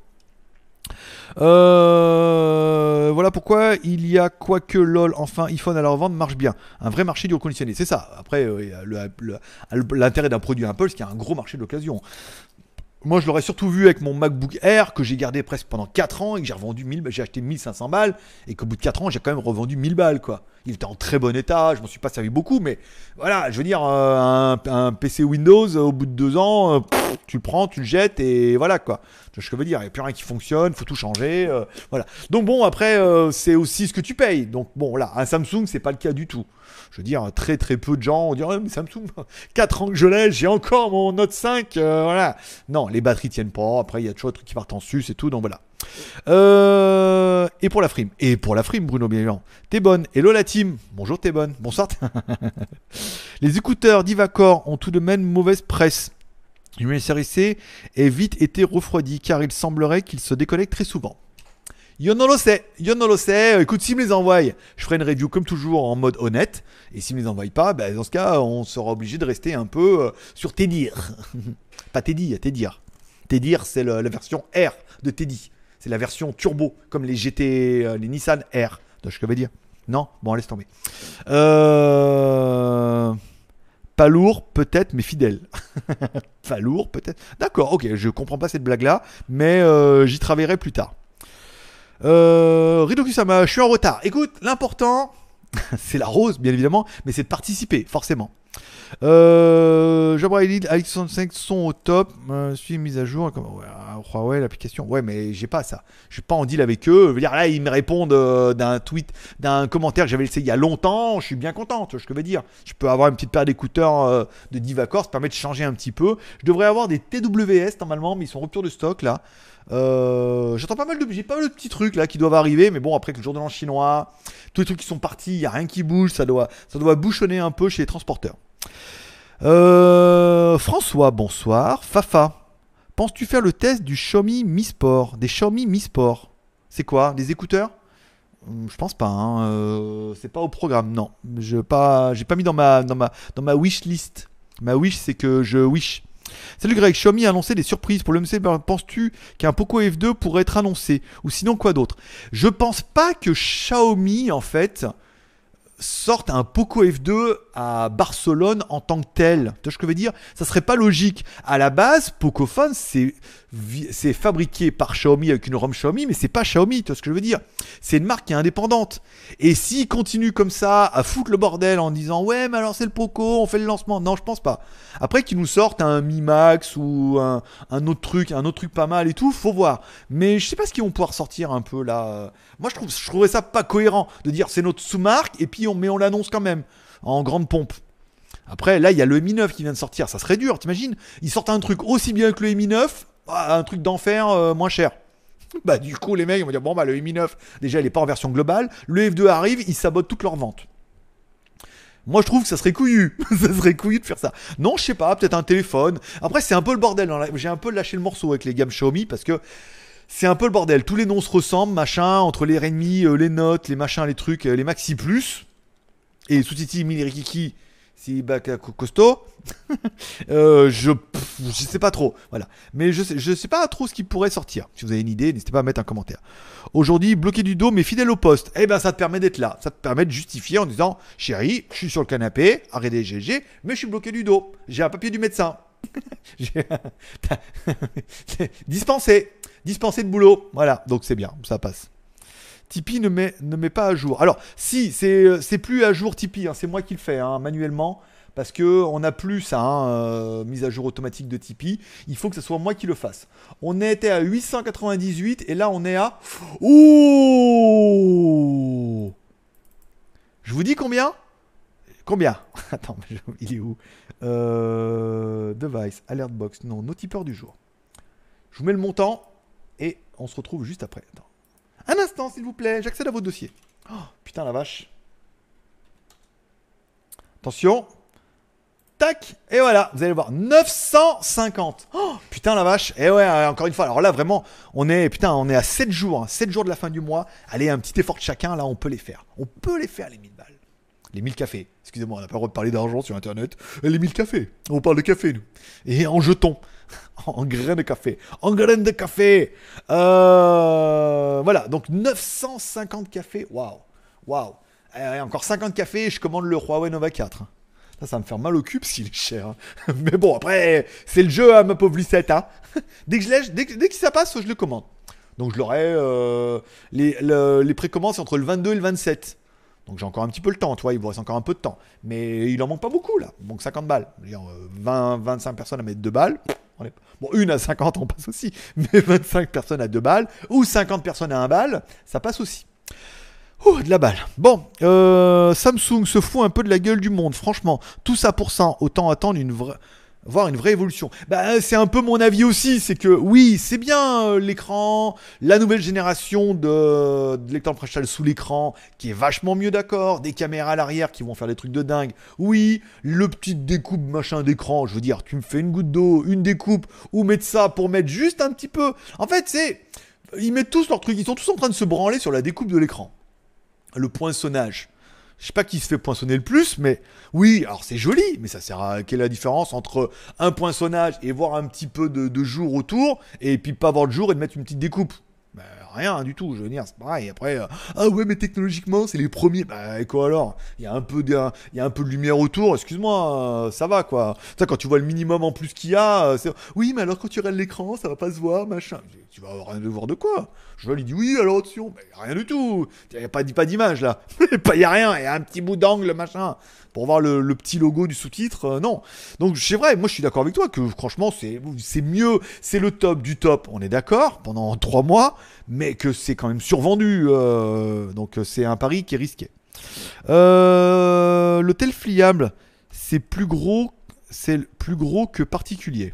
Euh, voilà pourquoi il y a quoique LOL, enfin iPhone à la revente marche bien. Un vrai marché du reconditionné. C'est ça. Après, euh, l'intérêt d'un produit Apple, c'est qu'il y a un gros marché d'occasion. Moi, je l'aurais surtout vu avec mon MacBook Air que j'ai gardé presque pendant 4 ans et que j'ai revendu 1000, j'ai acheté 1500 balles et qu'au bout de 4 ans, j'ai quand même revendu 1000 balles quoi. Il était en très bon état, je m'en suis pas servi beaucoup, mais voilà, je veux dire, euh, un, PC Windows, au bout de 2 ans, euh, tu le prends, tu le jettes et voilà quoi. Je veux dire, il n'y a plus rien qui fonctionne, faut tout changer, euh, voilà. Donc bon, après, c'est aussi ce que tu payes. Donc bon, là, un Samsung, c'est pas le cas du tout je veux dire, très très peu de gens ont dit Samsung, 4 ans que je l'ai, j'ai encore mon Note 5. Euh, voilà. Non, les batteries tiennent pas. Après, il y a toujours des trucs qui partent en sus et tout. Donc voilà. Euh, et pour la frime. Et pour la frime, Bruno, bien. T'es bonne. Hello la team. Bonjour, t'es bonne. Bonsoir. les écouteurs d'Ivacor ont tout de même mauvaise presse. L'USRC est vite été refroidi car il semblerait qu'il se déconnecte très souvent. Yo non le sait, yo non le sait. Écoute, s'il me les envoie, je ferai une review comme toujours en mode honnête. Et s'il me les envoie pas, ben, dans ce cas, on sera obligé de rester un peu euh, sur Teddy. pas Teddy, Teddy. Teddy, c'est la version R de Teddy. C'est la version turbo, comme les GT, euh, les Nissan R. Que je veux dire Non? Bon, laisse tomber. Euh... Pas lourd, peut-être, mais fidèle. pas lourd, peut-être. D'accord, ok, je comprends pas cette blague-là, mais euh, j'y travaillerai plus tard. Euh, Ridokusama, je suis en retard. Écoute, l'important, c'est la rose, bien évidemment, mais c'est de participer, forcément. Euh, Jabra Elite, Alex 65 sont au top. Euh, suis mise à jour. Ouais, Huawei, l'application. Ouais, mais j'ai pas ça. Je suis pas en deal avec eux. Je veux là, ils me répondent euh, d'un tweet, d'un commentaire que j'avais laissé il y a longtemps. Je suis bien content. Tu vois ce que je veux dire. Je peux avoir une petite paire d'écouteurs euh, de Divacor. Ça permet de changer un petit peu. Je devrais avoir des TWS normalement, mais ils sont rupture de stock là. Euh, j'entends pas mal de, j'ai pas mal de petits trucs là qui doivent arriver, mais bon après que le jour de l'an chinois, tous les trucs qui sont partis, il y a rien qui bouge, ça doit, ça doit bouchonner un peu chez les transporteurs. Euh, François, bonsoir. Fafa, penses-tu faire le test du Xiaomi Mi Sport, des Xiaomi Mi Sport? C'est quoi, des écouteurs? Hum, je pense pas. Hein. Euh, c'est pas au programme, non. Je pas, j'ai pas mis dans ma, dans ma, dans ma wish list. Ma wish, c'est que je wish. Salut Greg, Xiaomi a annoncé des surprises pour le MC. Penses-tu qu'un Poco F2 pourrait être annoncé Ou sinon quoi d'autre Je pense pas que Xiaomi, en fait, sorte un Poco F2 à Barcelone en tant que tel. Tu vois ce que je veux dire? Ça serait pas logique. À la base, Pocophone, c'est c'est fabriqué par Xiaomi avec une ROM Xiaomi, mais c'est pas Xiaomi, tu vois ce que je veux dire? C'est une marque qui est indépendante. Et s'ils continuent comme ça à foutre le bordel en disant ouais, mais alors c'est le Poco, on fait le lancement. Non, je pense pas. Après qu'ils nous sortent un Mi Max ou un, autre truc, un autre truc pas mal et tout, faut voir. Mais je sais pas ce qu'ils vont pouvoir sortir un peu là. Moi, je trouve, je trouvais ça pas cohérent de dire c'est notre sous-marque et puis on, on l'annonce quand même en grande pompe. Après, là, il y a le Mi 9 qui vient de sortir. Ça serait dur, t'imagines? Ils sortent un truc aussi bien que le Mi 9, ah, un truc d'enfer euh, moins cher. Bah du coup les mecs vont dire bon bah le Mi 9 déjà il est pas en version globale, le F2 arrive, ils sabotent toutes leurs ventes. Moi je trouve que ça serait couillu, ça serait couillu de faire ça. Non je sais pas, peut-être un téléphone. Après c'est un peu le bordel, hein. j'ai un peu lâché le morceau avec les gammes Xiaomi parce que c'est un peu le bordel. Tous les noms se ressemblent, machin, entre les Redmi, euh, les notes, les machins, les trucs, euh, les Maxi Plus et Sutiti Mini Rikiki si costaud, euh, je, je sais pas trop, voilà. Mais je sais, sais pas trop ce qui pourrait sortir. Si vous avez une idée, n'hésitez pas à mettre un commentaire. Aujourd'hui, bloqué du dos, mais fidèle au poste. Eh ben, ça te permet d'être là. Ça te permet de justifier en disant, chérie, je suis sur le canapé, arrêtez GG, mais je suis bloqué du dos. J'ai un papier du médecin. dispensé, dispensé de boulot. Voilà, donc c'est bien, ça passe. Tipeee ne met, pas à jour. Alors, si, c'est plus à jour Tipeee, hein, c'est moi qui le fais hein, manuellement. Parce que on n'a plus ça, hein, euh, mise à jour automatique de Tipeee. Il faut que ce soit moi qui le fasse. On était à 898 et là on est à. Ouh Je vous dis combien? Combien? Attends, il est où? Euh, Device, Alert Box, non, nos tipeurs du jour. Je vous mets le montant et on se retrouve juste après. Attends. Un instant, s'il vous plaît, j'accède à vos dossiers. Oh, putain, la vache. Attention. Tac, et voilà, vous allez voir, 950. Oh, putain la vache. Et ouais, encore une fois, alors là vraiment, on est putain, on est à 7 jours, 7 hein, jours de la fin du mois. Allez, un petit effort de chacun, là, on peut les faire. On peut les faire les 1000 balles. Les 1000 cafés. Excusez-moi, on n'a pas le droit de parler d'argent sur internet. Les 1000 cafés. On parle de café nous. Et en jetons. en graines de café. En graines de café. Euh, voilà, donc 950 cafés. Waouh. Waouh. Encore 50 cafés et je commande le Huawei Nova 4. Ça, ça me faire mal au parce qu'il est cher. Hein. Mais bon, après, c'est le jeu, à hein, ma pauvre Lucette. Hein. dès, que je dès, dès, que ça passe, je le commande. Donc je l'aurai. Euh, les, les précommandes, entre le 22 et le 27. Donc j'ai encore un petit peu le temps, tu vois, il vous reste encore un peu de temps. Mais il en manque pas beaucoup là. Donc 50 balles. 20, 25 euh, personnes à mettre 2 balles. Bon, une à 50, on passe aussi. Mais 25 personnes à 2 balles. Ou 50 personnes à 1 balle, ça passe aussi. Ouh, de la balle. Bon, euh, Samsung se fout un peu de la gueule du monde, franchement. Tout ça pour ça, autant attendre une vraie voir une vraie évolution. Bah, c'est un peu mon avis aussi, c'est que oui, c'est bien euh, l'écran, la nouvelle génération de, de l'écran frontal sous l'écran, qui est vachement mieux d'accord, des caméras à l'arrière qui vont faire des trucs de dingue. Oui, le petit découpe machin d'écran, je veux dire, tu me fais une goutte d'eau, une découpe, ou mettre ça pour mettre juste un petit peu. En fait, c'est... Ils mettent tous leurs trucs, ils sont tous en train de se branler sur la découpe de l'écran. Le poinçonnage je sais pas qui se fait poinçonner le plus, mais oui, alors c'est joli, mais ça sert à quelle est la différence entre un poinçonnage et voir un petit peu de, jour autour, et puis pas voir de jour et de mettre une petite découpe? Rien du tout, je veux dire, c'est pareil. Après, euh, ah ouais, mais technologiquement, c'est les premiers. Bah, quoi alors? Il y a un peu de, il y a un peu de lumière autour, excuse-moi, euh, ça va quoi. Ça, quand tu vois le minimum en plus qu'il y a, euh, c'est, oui, mais alors quand tu regardes l'écran, ça va pas se voir, machin. Tu vas avoir rien de voir de quoi? Je il dit oui, alors attention, bah, rien du tout. Il n'y a pas, d'image là. Il n'y a rien, il y a un petit bout d'angle, machin pour voir le, petit logo du sous-titre. Non. Donc c'est vrai, moi je suis d'accord avec toi que franchement c'est c'est mieux, c'est le top du top. On est d'accord pendant trois mois, mais que c'est quand même survendu. Euh, donc euh, c'est un pari qui est risqué. L'hôtel pliable, c'est plus gros, c'est plus gros que particulier.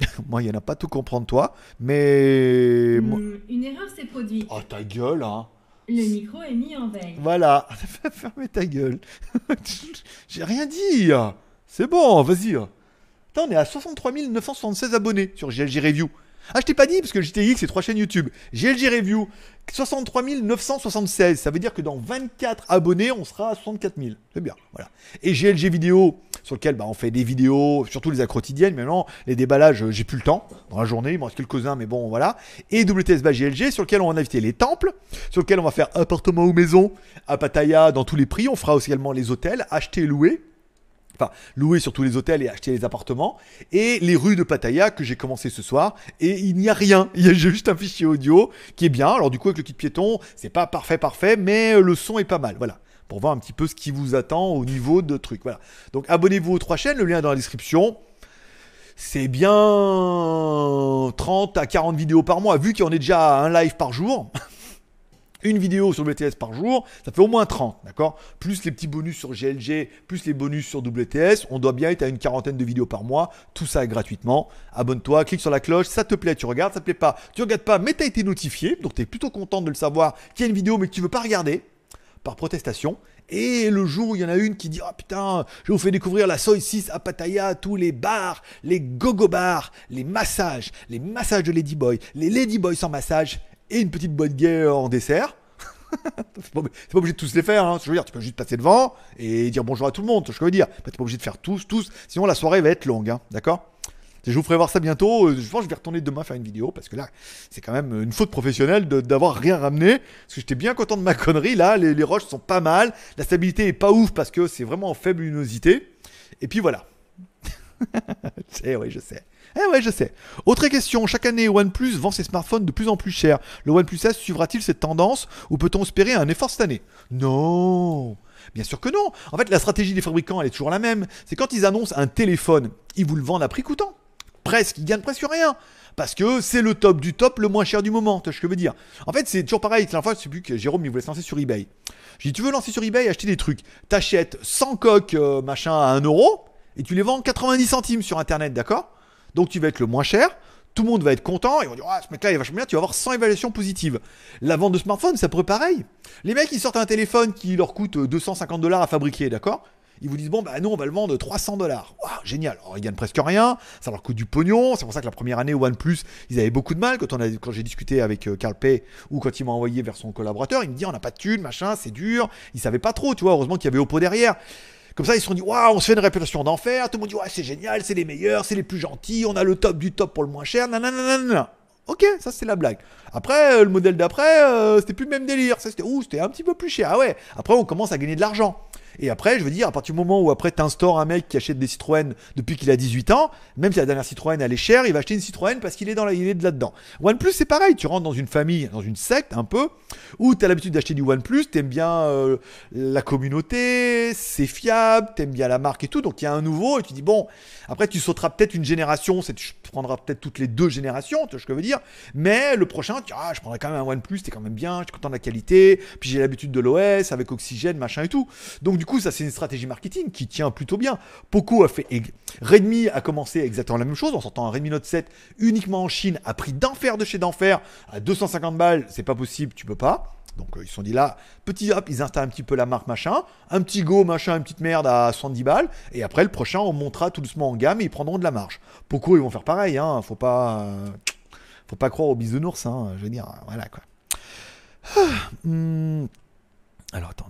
Moi, il n'y en a pas tout comprendre, toi, mais. Hmm, une erreur s'est produite. Oh, ta gueule, hein. Le micro est mis en veille. Voilà. Fermez ta gueule. J'ai rien dit. C'est bon, vas-y. On est à 63 976 abonnés sur GLG Review. Ah, je t'ai pas dit, parce que JTX, c'est trois chaînes YouTube. GLG Review, 63 976. Ça veut dire que dans 24 abonnés, on sera à 64 000. C'est bien, voilà. Et GLG Vidéo, sur lequel bah, on fait des vidéos, surtout les quotidiennes. Mais non, les déballages, j'ai plus le temps. Dans la journée, il me reste quelques-uns, mais bon, voilà. Et WTS GLG, sur lequel on va inviter les temples, sur lequel on va faire appartement ou maison à Pattaya dans tous les prix. On fera aussi également les hôtels, acheter et louer. Enfin, louer sur tous les hôtels et acheter les appartements. Et les rues de Pattaya que j'ai commencé ce soir. Et il n'y a rien. Il y a juste un fichier audio qui est bien. Alors du coup, avec le kit piéton, c'est pas parfait, parfait, mais le son est pas mal. Voilà. Pour voir un petit peu ce qui vous attend au niveau de trucs. Voilà. Donc abonnez-vous aux trois chaînes. Le lien est dans la description. C'est bien 30 à 40 vidéos par mois. Vu qu'il en est déjà un live par jour. une vidéo sur WTS par jour, ça fait au moins 30, d'accord? Plus les petits bonus sur GLG, plus les bonus sur WTS, on doit bien être à une quarantaine de vidéos par mois, tout ça gratuitement. Abonne-toi, clique sur la cloche, ça te plaît, tu regardes, ça te plaît pas, tu regardes pas, mais tu as été notifié, donc tu es plutôt content de le savoir qu'il y a une vidéo mais que tu veux pas regarder par protestation. Et le jour où il y en a une qui dit Ah putain, je vous fais découvrir la Soy 6 à Pattaya, tous les bars, les gogo bars, les massages, les massages de Ladyboy, les Ladyboy sans massage et une petite boîte gay en dessert. c'est pas, pas, obligé de tous les faire, hein. je veux dire, tu peux juste passer devant et dire bonjour à tout le monde, je veux dire. Tu pas obligé de faire tous, tous, sinon la soirée va être longue, hein. d'accord? Je vous ferai voir ça bientôt. Euh, je pense que je vais retourner demain faire une vidéo parce que là, c'est quand même une faute professionnelle d'avoir rien ramené. Parce que j'étais bien content de ma connerie. Là, les, roches sont pas mal. La stabilité est pas ouf parce que c'est vraiment en faible luminosité. Et puis voilà. eh oui, je sais. Eh ouais, je sais. Autre question, chaque année OnePlus vend ses smartphones de plus en plus chers. Le OnePlus S suivra-t-il cette tendance ou peut-on espérer un effort cette année? Non. Bien sûr que non. En fait, la stratégie des fabricants, elle est toujours la même. C'est quand ils annoncent un téléphone, ils vous le vendent à prix coûtant presque, ils gagnent presque rien. Parce que c'est le top du top, le moins cher du moment, tu vois ce que je veux dire? En fait, c'est toujours pareil. La fois, je sais plus que Jérôme, il voulait se lancer sur eBay. Je dis, tu veux lancer sur eBay, acheter des trucs. T'achètes 100 coques, euh, machin, à 1 euro, et tu les vends 90 centimes sur Internet, d'accord? Donc tu vas être le moins cher, tout le monde va être content, ils vont dire, ah, ce mec-là, il est vachement bien, tu vas avoir 100 évaluations positives. La vente de smartphone, ça pourrait pareil. Les mecs, ils sortent un téléphone qui leur coûte 250 dollars à fabriquer, d'accord? Ils vous disent bon bah nous on va le vendre 300 dollars. Waouh, génial. Alors ils gagnent presque rien, ça leur coûte du pognon. C'est pour ça que la première année OnePlus, ils avaient beaucoup de mal quand on a quand j'ai discuté avec euh, Carl Pay ou quand il m'a envoyé vers son collaborateur, il me dit on n'a pas de thunes, machin, c'est dur. Ils savaient pas trop, tu vois. Heureusement qu'il y avait Oppo derrière. Comme ça, ils se sont dit, waouh, on se fait une réputation d'enfer. Tout le monde dit, ouais, c'est génial, c'est les meilleurs, c'est les plus gentils, on a le top du top pour le moins cher. Nanana. Ok, ça c'est la blague. Après, euh, le modèle d'après, euh, c'était plus le même délire. C'était, ouh, c'était un petit peu plus cher. Ah ouais. Après, on commence à gagner de l'argent. Et après, je veux dire, à partir du moment où après instaures un mec qui achète des Citroën depuis qu'il a 18 ans, même si la dernière Citroën elle est chère, il va acheter une Citroën parce qu'il est dans la, il est là-dedans. OnePlus c'est pareil, tu rentres dans une famille, dans une secte un peu, où tu as l'habitude d'acheter du OnePlus, t'aimes bien euh, la communauté, c'est fiable, t'aimes bien la marque et tout, donc il y a un nouveau et tu dis bon, après tu sauteras peut-être une génération, tu prendras peut-être toutes les deux générations, tu vois ce que je veux dire, mais le prochain, tu ah, je prendrai quand même un OnePlus, c'est quand même bien, je suis content de la qualité, puis j'ai l'habitude de l'OS avec oxygène, machin et tout. Donc du coup, ça c'est une stratégie marketing qui tient plutôt bien. Poco a fait. Redmi a commencé exactement la même chose en sortant un Redmi Note 7 uniquement en Chine à prix d'enfer de chez d'enfer à 250 balles. C'est pas possible, tu peux pas. Donc euh, ils se sont dit là, petit hop, ils installent un petit peu la marque machin, un petit go machin, une petite merde à 70 balles, et après le prochain on montera tout doucement en gamme et ils prendront de la marge. Poco ils vont faire pareil, hein, faut pas, euh, faut pas croire aux bisounours, hein, je veux dire, voilà quoi. Ah, hmm. Alors attends,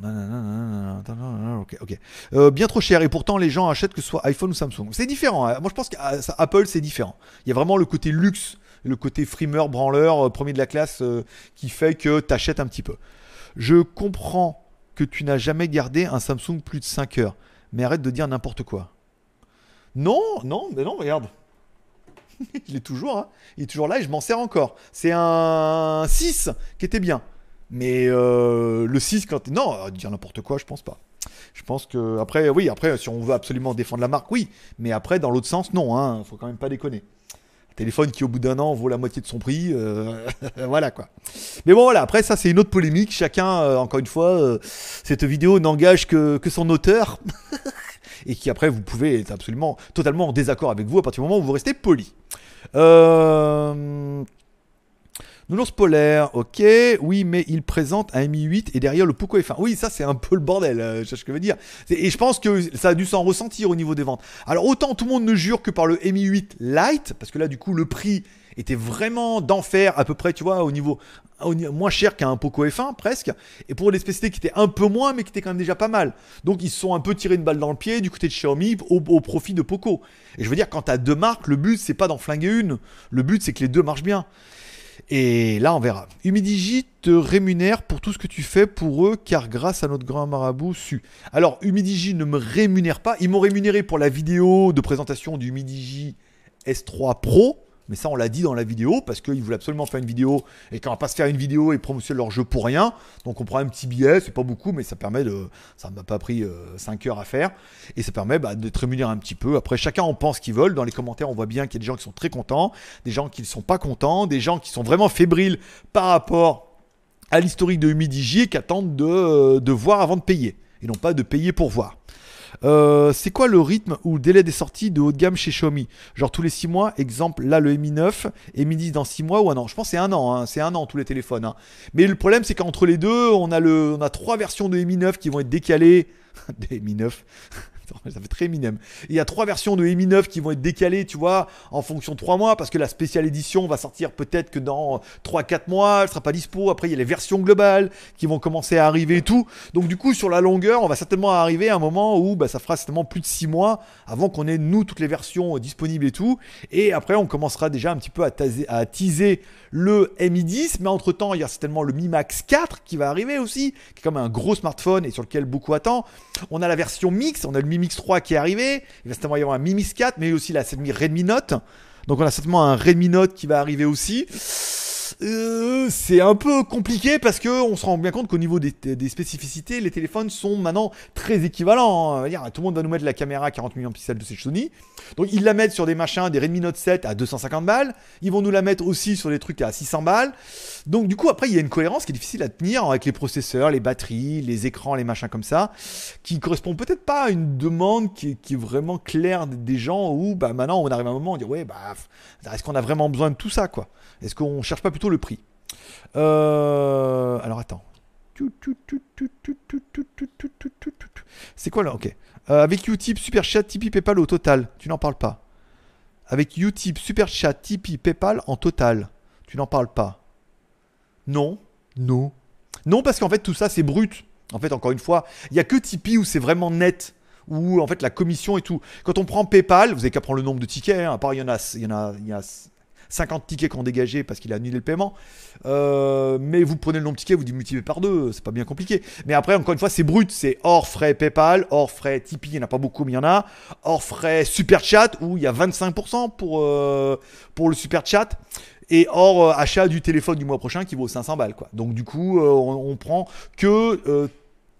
ok, ok. Euh, bien trop cher et pourtant les gens achètent que ce soit iPhone ou Samsung. C'est différent. Hein. Moi je pense qu'Apple c'est différent. Il y a vraiment le côté luxe, le côté frimeur, branleur, euh, premier de la classe euh, qui fait que tu achètes un petit peu. Je comprends que tu n'as jamais gardé un Samsung plus de 5 heures, mais arrête de dire n'importe quoi. Non, non, mais non, regarde. il est toujours, hein. il est toujours là et je m'en sers encore. C'est un 6 qui était bien. Mais euh, le 6, quand. Non, dire n'importe quoi, je pense pas. Je pense que. Après, oui, après, si on veut absolument défendre la marque, oui. Mais après, dans l'autre sens, non, hein. Faut quand même pas déconner. Téléphone qui, au bout d'un an, vaut la moitié de son prix. Euh, voilà, quoi. Mais bon, voilà. Après, ça, c'est une autre polémique. Chacun, euh, encore une fois, cette vidéo n'engage que, que son auteur. et qui, après, vous pouvez être absolument, totalement en désaccord avec vous à partir du moment où vous restez poli. Euh. Nounours polaire, ok, oui, mais il présente un Mi 8 et derrière le Poco F1. Oui, ça c'est un peu le bordel, euh, je ce que je veux dire. Et je pense que ça a dû s'en ressentir au niveau des ventes. Alors autant tout le monde ne jure que par le Mi 8 Lite, parce que là du coup le prix était vraiment d'enfer à peu près, tu vois, au niveau, moins cher qu'un Poco F1 presque, et pour des spécificités qui étaient un peu moins, mais qui étaient quand même déjà pas mal. Donc ils se sont un peu tiré une balle dans le pied du côté de Xiaomi au, au profit de Poco. Et je veux dire, quand tu as deux marques, le but c'est pas d'en flinguer une, le but c'est que les deux marchent bien. Et là, on verra. Humidigi te rémunère pour tout ce que tu fais pour eux, car grâce à notre grand marabout su. Alors, Humidigi ne me rémunère pas. Ils m'ont rémunéré pour la vidéo de présentation du Humidigi S3 Pro. Mais ça, on l'a dit dans la vidéo parce qu'ils voulaient absolument faire une vidéo et qu'on va pas se faire une vidéo et promotionner leur jeu pour rien. Donc, on prend un petit billet, c'est pas beaucoup, mais ça permet de. Ça m'a pas pris 5 euh, heures à faire et ça permet bah, de te un petit peu. Après, chacun en pense qu'ils veulent. Dans les commentaires, on voit bien qu'il y a des gens qui sont très contents, des gens qui ne sont pas contents, des gens qui sont vraiment fébriles par rapport à l'historique de Humidigi qui attendent de, de voir avant de payer. Et non pas de payer pour voir. Euh, c'est quoi le rythme ou le délai des sorties de haut de gamme chez Xiaomi Genre tous les 6 mois, exemple là le Mi 9 et Mi 10 dans 6 mois ou un an? Je pense c'est un an, hein, c'est un an tous les téléphones. hein. Mais le problème c'est qu'entre les deux, on a, le, on a trois versions de Mi 9 qui vont être décalées. Des Mi 9. Ça fait très Eminem. Il y a trois versions de Mi 9 qui vont être décalées, tu vois, en fonction de 3 mois, parce que la spéciale édition va sortir peut-être que dans 3-4 mois, elle sera pas dispo. Après, il y a les versions globales qui vont commencer à arriver et tout. Donc, du coup, sur la longueur, on va certainement arriver à un moment où bah, ça fera certainement plus de 6 mois avant qu'on ait, nous, toutes les versions euh, disponibles et tout. Et après, on commencera déjà un petit peu à, teaser le Mi 10, mais entre temps, il y a certainement le Mi Max 4 qui va arriver aussi, qui est comme un gros smartphone et sur lequel beaucoup attendent. On a la version Mix, on a le Mi Mix 3 qui est arrivé, il va certainement y avoir un Mi Mix 4, mais aussi la Mi Redmi Note. Donc on a certainement un Redmi Note qui va arriver aussi. Euh, c'est un peu compliqué parce que on se rend bien compte qu'au niveau des, spécificités, les téléphones sont maintenant très équivalents. hein. Tout le monde va nous mettre la caméra à 40 millions de pixels de Sony. Donc ils la mettent sur des machins, des Redmi Note 7 à 250 balles. Ils vont nous la mettre aussi sur des trucs à 600 balles. Donc du coup après il y a une cohérence qui est difficile à tenir avec les processeurs, les batteries, les écrans, les machins comme ça, qui correspond peut-être pas à une demande qui est, qui est vraiment claire des gens où bah maintenant on arrive à un moment où on dit ouais bah est-ce qu'on a vraiment besoin de tout ça quoi? Est-ce qu'on cherche pas plutôt le prix Euh, Alors attends. C'est quoi là Ok. Euh, avec Utip, Super Chat, Tipeee, Paypal au total, tu n'en parles pas. Avec Utip, Super Chat, Tipeee, Paypal en total, tu n'en parles pas. Non, non. Non, parce qu'en fait, tout ça, c'est brut. En fait, encore une fois, il n'y a que Tipeee où c'est vraiment net. Où, en fait, la commission et tout. Quand on prend PayPal, vous avez qu'à prendre le nombre de tickets. hein, à part, il y en a 50 tickets qu'on dégagé parce qu'il a annulé le paiement. Euh, mais vous prenez le nombre de tickets, vous multipliez par deux. C'est pas bien compliqué. Mais après, encore une fois, c'est brut. C'est hors frais PayPal, hors frais Tipeee. Il n'y en a pas beaucoup, mais il y en a. Hors frais Super Chat où il y a 25% pour, euh, pour le Super Chat et hors euh, achat du téléphone du mois prochain qui vaut 500 balles quoi. Donc du coup, on, prend que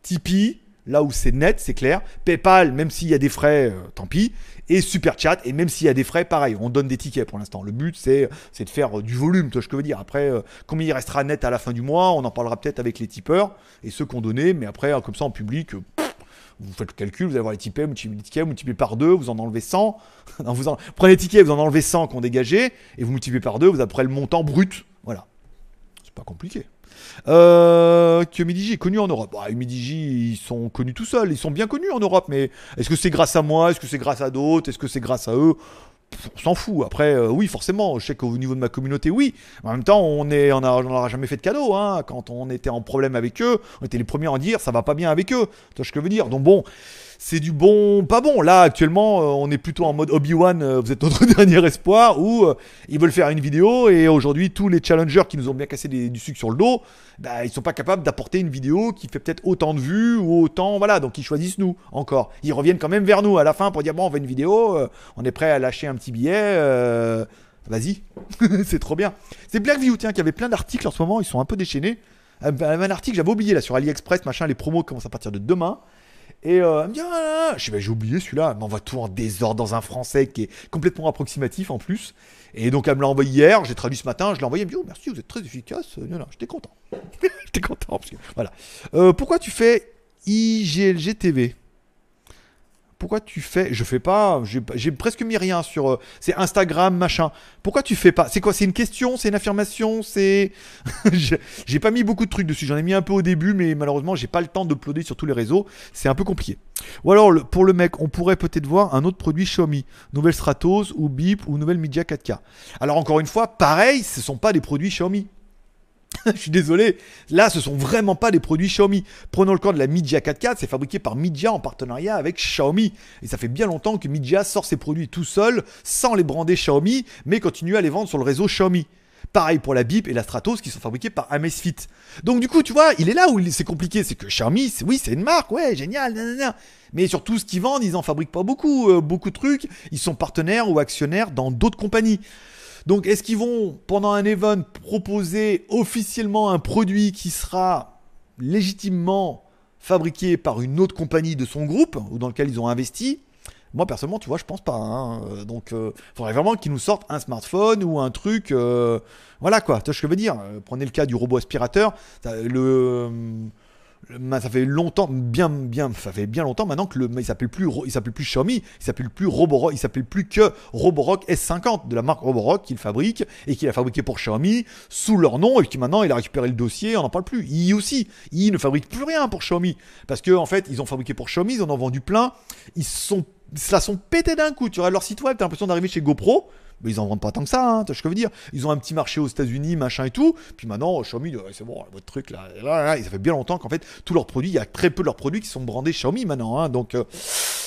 Tipeee là où c'est net, c'est clair. PayPal, même s'il y a des frais, euh, tant pis. Et Super Chat, et même s'il y a des frais, pareil, on donne des tickets pour l'instant. Le but, c'est de faire euh, du volume, tu vois ce que je veux dire. Après, euh, combien il restera net à la fin du mois, on en parlera peut-être avec les tipeurs et ceux qui ont donné, mais après, euh, comme ça en public, vous faites le calcul, vous allez voir les tickets, multipliez les tickets, multipliez par deux, vous en enlevez 100. Non, vous en- prenez les tickets, vous en enlevez 100 qu'on dégagé, et vous multipliez par deux, vous avez le montant brut. Voilà. C'est pas compliqué. Euh, que Midigi est connu en Europe. Bah, Midigi, ils sont connus tout seuls. Ils sont bien connus en Europe, mais est-ce que c'est grâce à moi? Est-ce que c'est grâce à d'autres? Est-ce que c'est grâce à eux? On s'en fout. Après, euh, oui, forcément. Je sais qu'au niveau de ma communauté, oui. En même temps, on est, n'aura jamais fait de cadeau. Hein. Quand on était en problème avec eux, on était les premiers à en dire ça va pas bien avec eux. Tu vois ce que je veux dire? Donc bon, c'est du bon, pas bon. Là, actuellement, euh, on est plutôt en mode Obi-Wan, euh, vous êtes notre dernier espoir, où euh, ils veulent faire une vidéo et aujourd'hui, tous les challengers qui nous ont bien cassé du sucre sur le dos, bah, ils sont pas capables d'apporter une vidéo qui fait peut-être autant de vues ou autant, voilà. Donc ils choisissent nous encore. Ils reviennent quand même vers nous à la fin pour dire bon, on veut une vidéo, on est prêt à lâcher un petit billet. Vas-y, c'est trop bien. C'est Blackview, tiens, qui avait plein d'articles en ce moment, ils sont un peu déchaînés. Euh, Un article, j'avais oublié là sur AliExpress, machin, les promos commencent à partir de demain. Et euh, elle me dit, ah, là, bah, j'ai oublié celui-là, elle m'envoie tout en désordre dans un français qui est complètement approximatif en plus. Et donc elle me l'a envoyé hier, j'ai traduit ce matin, je l'ai envoyé, elle me dit, oh merci, vous êtes très efficace. Euh, Non, non, j'étais content. j'étais content. Parce que, voilà. Euh, pourquoi tu fais IGLG TV pourquoi tu fais Je fais pas. J'ai presque mis rien sur. euh, c'est Instagram, machin. Pourquoi tu fais pas? C'est quoi C'est une question? C'est une affirmation? C'est. j'ai pas mis beaucoup de trucs dessus. J'en ai mis un peu au début, mais malheureusement, j'ai pas le temps d'uploader sur tous les réseaux. C'est un peu compliqué. Ou alors, pour le mec, on pourrait peut-être voir un autre produit Xiaomi, nouvelle Stratos ou Beep ou nouvelle Media 4K. Alors encore une fois, pareil, ce sont pas des produits Xiaomi. Je suis désolé. Là, ce sont vraiment pas des produits Xiaomi. Prenons le cas de la Media 4K, c'est fabriqué par Media en partenariat avec Xiaomi. Et ça fait bien longtemps que Media sort ses produits tout seul, sans les brander Xiaomi, mais continue à les vendre sur le réseau Xiaomi. Pareil pour la Beep et la Stratos qui sont fabriqués par Amazfit. Donc du coup, tu vois, il est là où c'est compliqué, c'est que Xiaomi, oui, c'est une marque, ouais, génial, nanana. Mais sur tout ce qu'ils vendent, ils en fabriquent pas beaucoup, euh, beaucoup de trucs. Ils sont partenaires ou actionnaires dans d'autres compagnies. Donc, est-ce qu'ils vont, pendant un event, proposer officiellement un produit qui sera légitimement fabriqué par une autre compagnie de son groupe, ou dans lequel ils ont investi? Moi, personnellement, tu vois, je pense pas. hein. Euh, Donc, il faudrait vraiment qu'ils nous sortent un smartphone ou un truc. euh, voilà quoi, tu vois ce que je veux dire? Euh, Prenez le cas du robot aspirateur. Le, ça fait longtemps, bien, bien, ça fait bien longtemps maintenant que le, il s'appelle plus, il s'appelle plus Xiaomi, il s'appelle plus Roborock, il s'appelle plus que Roborock S50 de la marque Roborock qu'il fabrique et qu'il a fabriqué pour Xiaomi sous leur nom et qui maintenant il a récupéré le dossier, on n'en parle plus. I aussi, I ne fabrique plus rien pour Xiaomi parce que en fait ils ont fabriqué pour Xiaomi, ils en ont vendu plein, ils sont, la sont pétés d'un coup. Tu regardes leur site web, t'as l'impression d'arriver chez GoPro. Mais ils en vendent pas tant que ça, hein, tu vois ce que je veux dire. Ils ont un petit marché aux États-Unis, machin et tout. Puis maintenant, Xiaomi, c'est bon, votre truc là, là, là, ça fait bien longtemps qu'en fait, tous leurs produits, il y a très peu de leurs produits qui sont brandés Xiaomi maintenant. hein. donc, euh,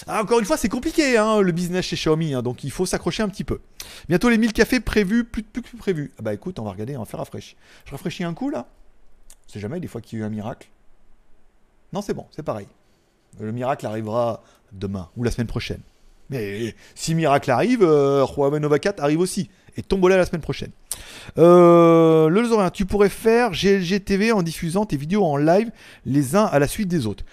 ah, encore une fois, c'est compliqué hein, le business chez Xiaomi. donc, il faut s'accrocher un petit peu. Bientôt les 1000 cafés prévus, plus, plus que prévus. Ah bah écoute, on va regarder, on va faire rafraîchir. Je rafraîchis un coup là. C'est jamais des fois qu'il y a eu un miracle. Non, c'est bon, c'est pareil. Le miracle arrivera demain ou la semaine prochaine. Mais si miracle arrive, euh, Nova 4 arrive aussi. Et tombola la semaine prochaine. Euh, le Zorin, tu pourrais faire GLG TV en diffusant tes vidéos en live les uns à la suite des autres.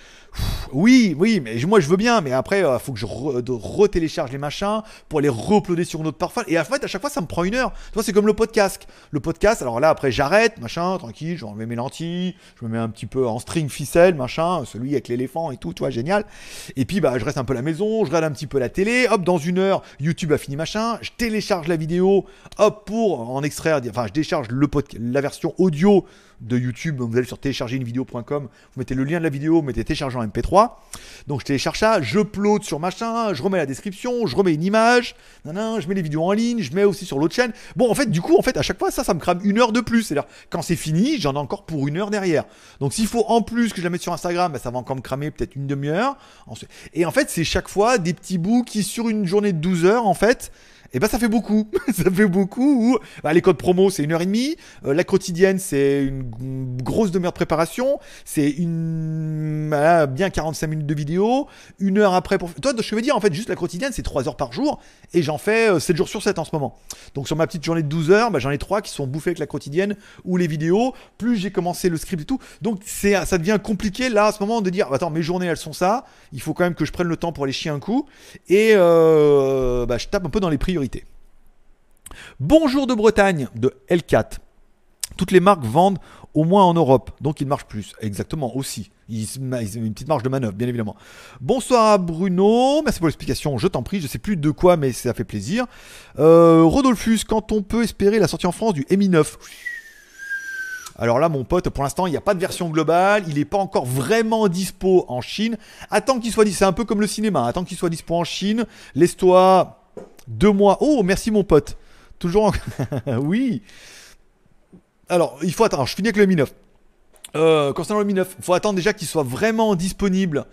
Oui, oui, mais moi je veux bien, mais après il faut que je re- retélécharge les machins pour les re-uploader sur une autre parfois. Et en fait, à chaque fois, ça me prend une heure. Tu vois, c'est comme le podcast. Le podcast, alors là, après, j'arrête, machin, tranquille, je mes lentilles, je me mets un petit peu en string ficelle, machin, celui avec l'éléphant et tout, tu vois, génial. Et puis, bah, je reste un peu à la maison, je regarde un petit peu la télé, hop, dans une heure, YouTube a fini, machin, je télécharge la vidéo, hop, pour en extraire, enfin, je décharge le podca- la version audio de YouTube. Vous allez sur téléchargerUnevideo.com, vous mettez le lien de la vidéo, vous mettez télécharger en MP3. Donc je télécharge ça, je upload sur machin, je remets la description, je remets une image, je mets les vidéos en ligne, je mets aussi sur l'autre chaîne. Bon, en fait, du coup, en fait, à chaque fois, ça, ça me crame une heure de plus. C'est-à-dire, quand c'est fini, j'en ai encore pour une heure derrière. Donc s'il faut en plus que je la mette sur Instagram, bah, ça va encore me cramer peut-être une demi-heure. Et en fait, c'est chaque fois des petits bouts qui, sur une journée de 12 heures, en fait, et ben ça fait beaucoup, ça fait beaucoup. Ou, bah, les codes promo c'est une heure et demie, Euh, la quotidienne c'est une grosse demi-heure de préparation, c'est une voilà, bien 45 minutes de vidéo, une heure après pour. Toi, je veux dire en fait juste la quotidienne c'est 3 heures par jour et j'en fais euh, 7 jours sur 7 en ce moment. Donc sur ma petite journée de 12 heures, bah, j'en ai 3 qui sont bouffés avec la quotidienne ou les vidéos. Plus j'ai commencé le script et tout, donc c'est ça devient compliqué là à ce moment de dire attends mes journées elles sont ça, il faut quand même que je prenne le temps pour aller chier un coup et euh, bah, je tape un peu dans les priorités. Bonjour de Bretagne de L4. Toutes les marques vendent au moins en Europe, donc ils marchent plus. Exactement, aussi. Ils, ont une petite marge de manœuvre, bien évidemment. Bonsoir à Bruno, merci pour l'explication, je t'en prie, je sais plus de quoi, mais ça fait plaisir. Euh, Rodolphus, quand on peut espérer la sortie en France du Mi 9 alors là, mon pote, pour l'instant, il n'y a pas de version globale. Il n'est pas encore vraiment dispo en Chine. Attends qu'il soit dispo. C'est un peu comme le cinéma. Attends qu'il soit dispo en Chine. Laisse-toi deux mois. Oh, merci mon pote. Toujours en... oui. Alors, il faut attendre. Je finis avec le Mi 9. Euh, concernant le Mi 9, il faut attendre déjà qu'il soit vraiment disponible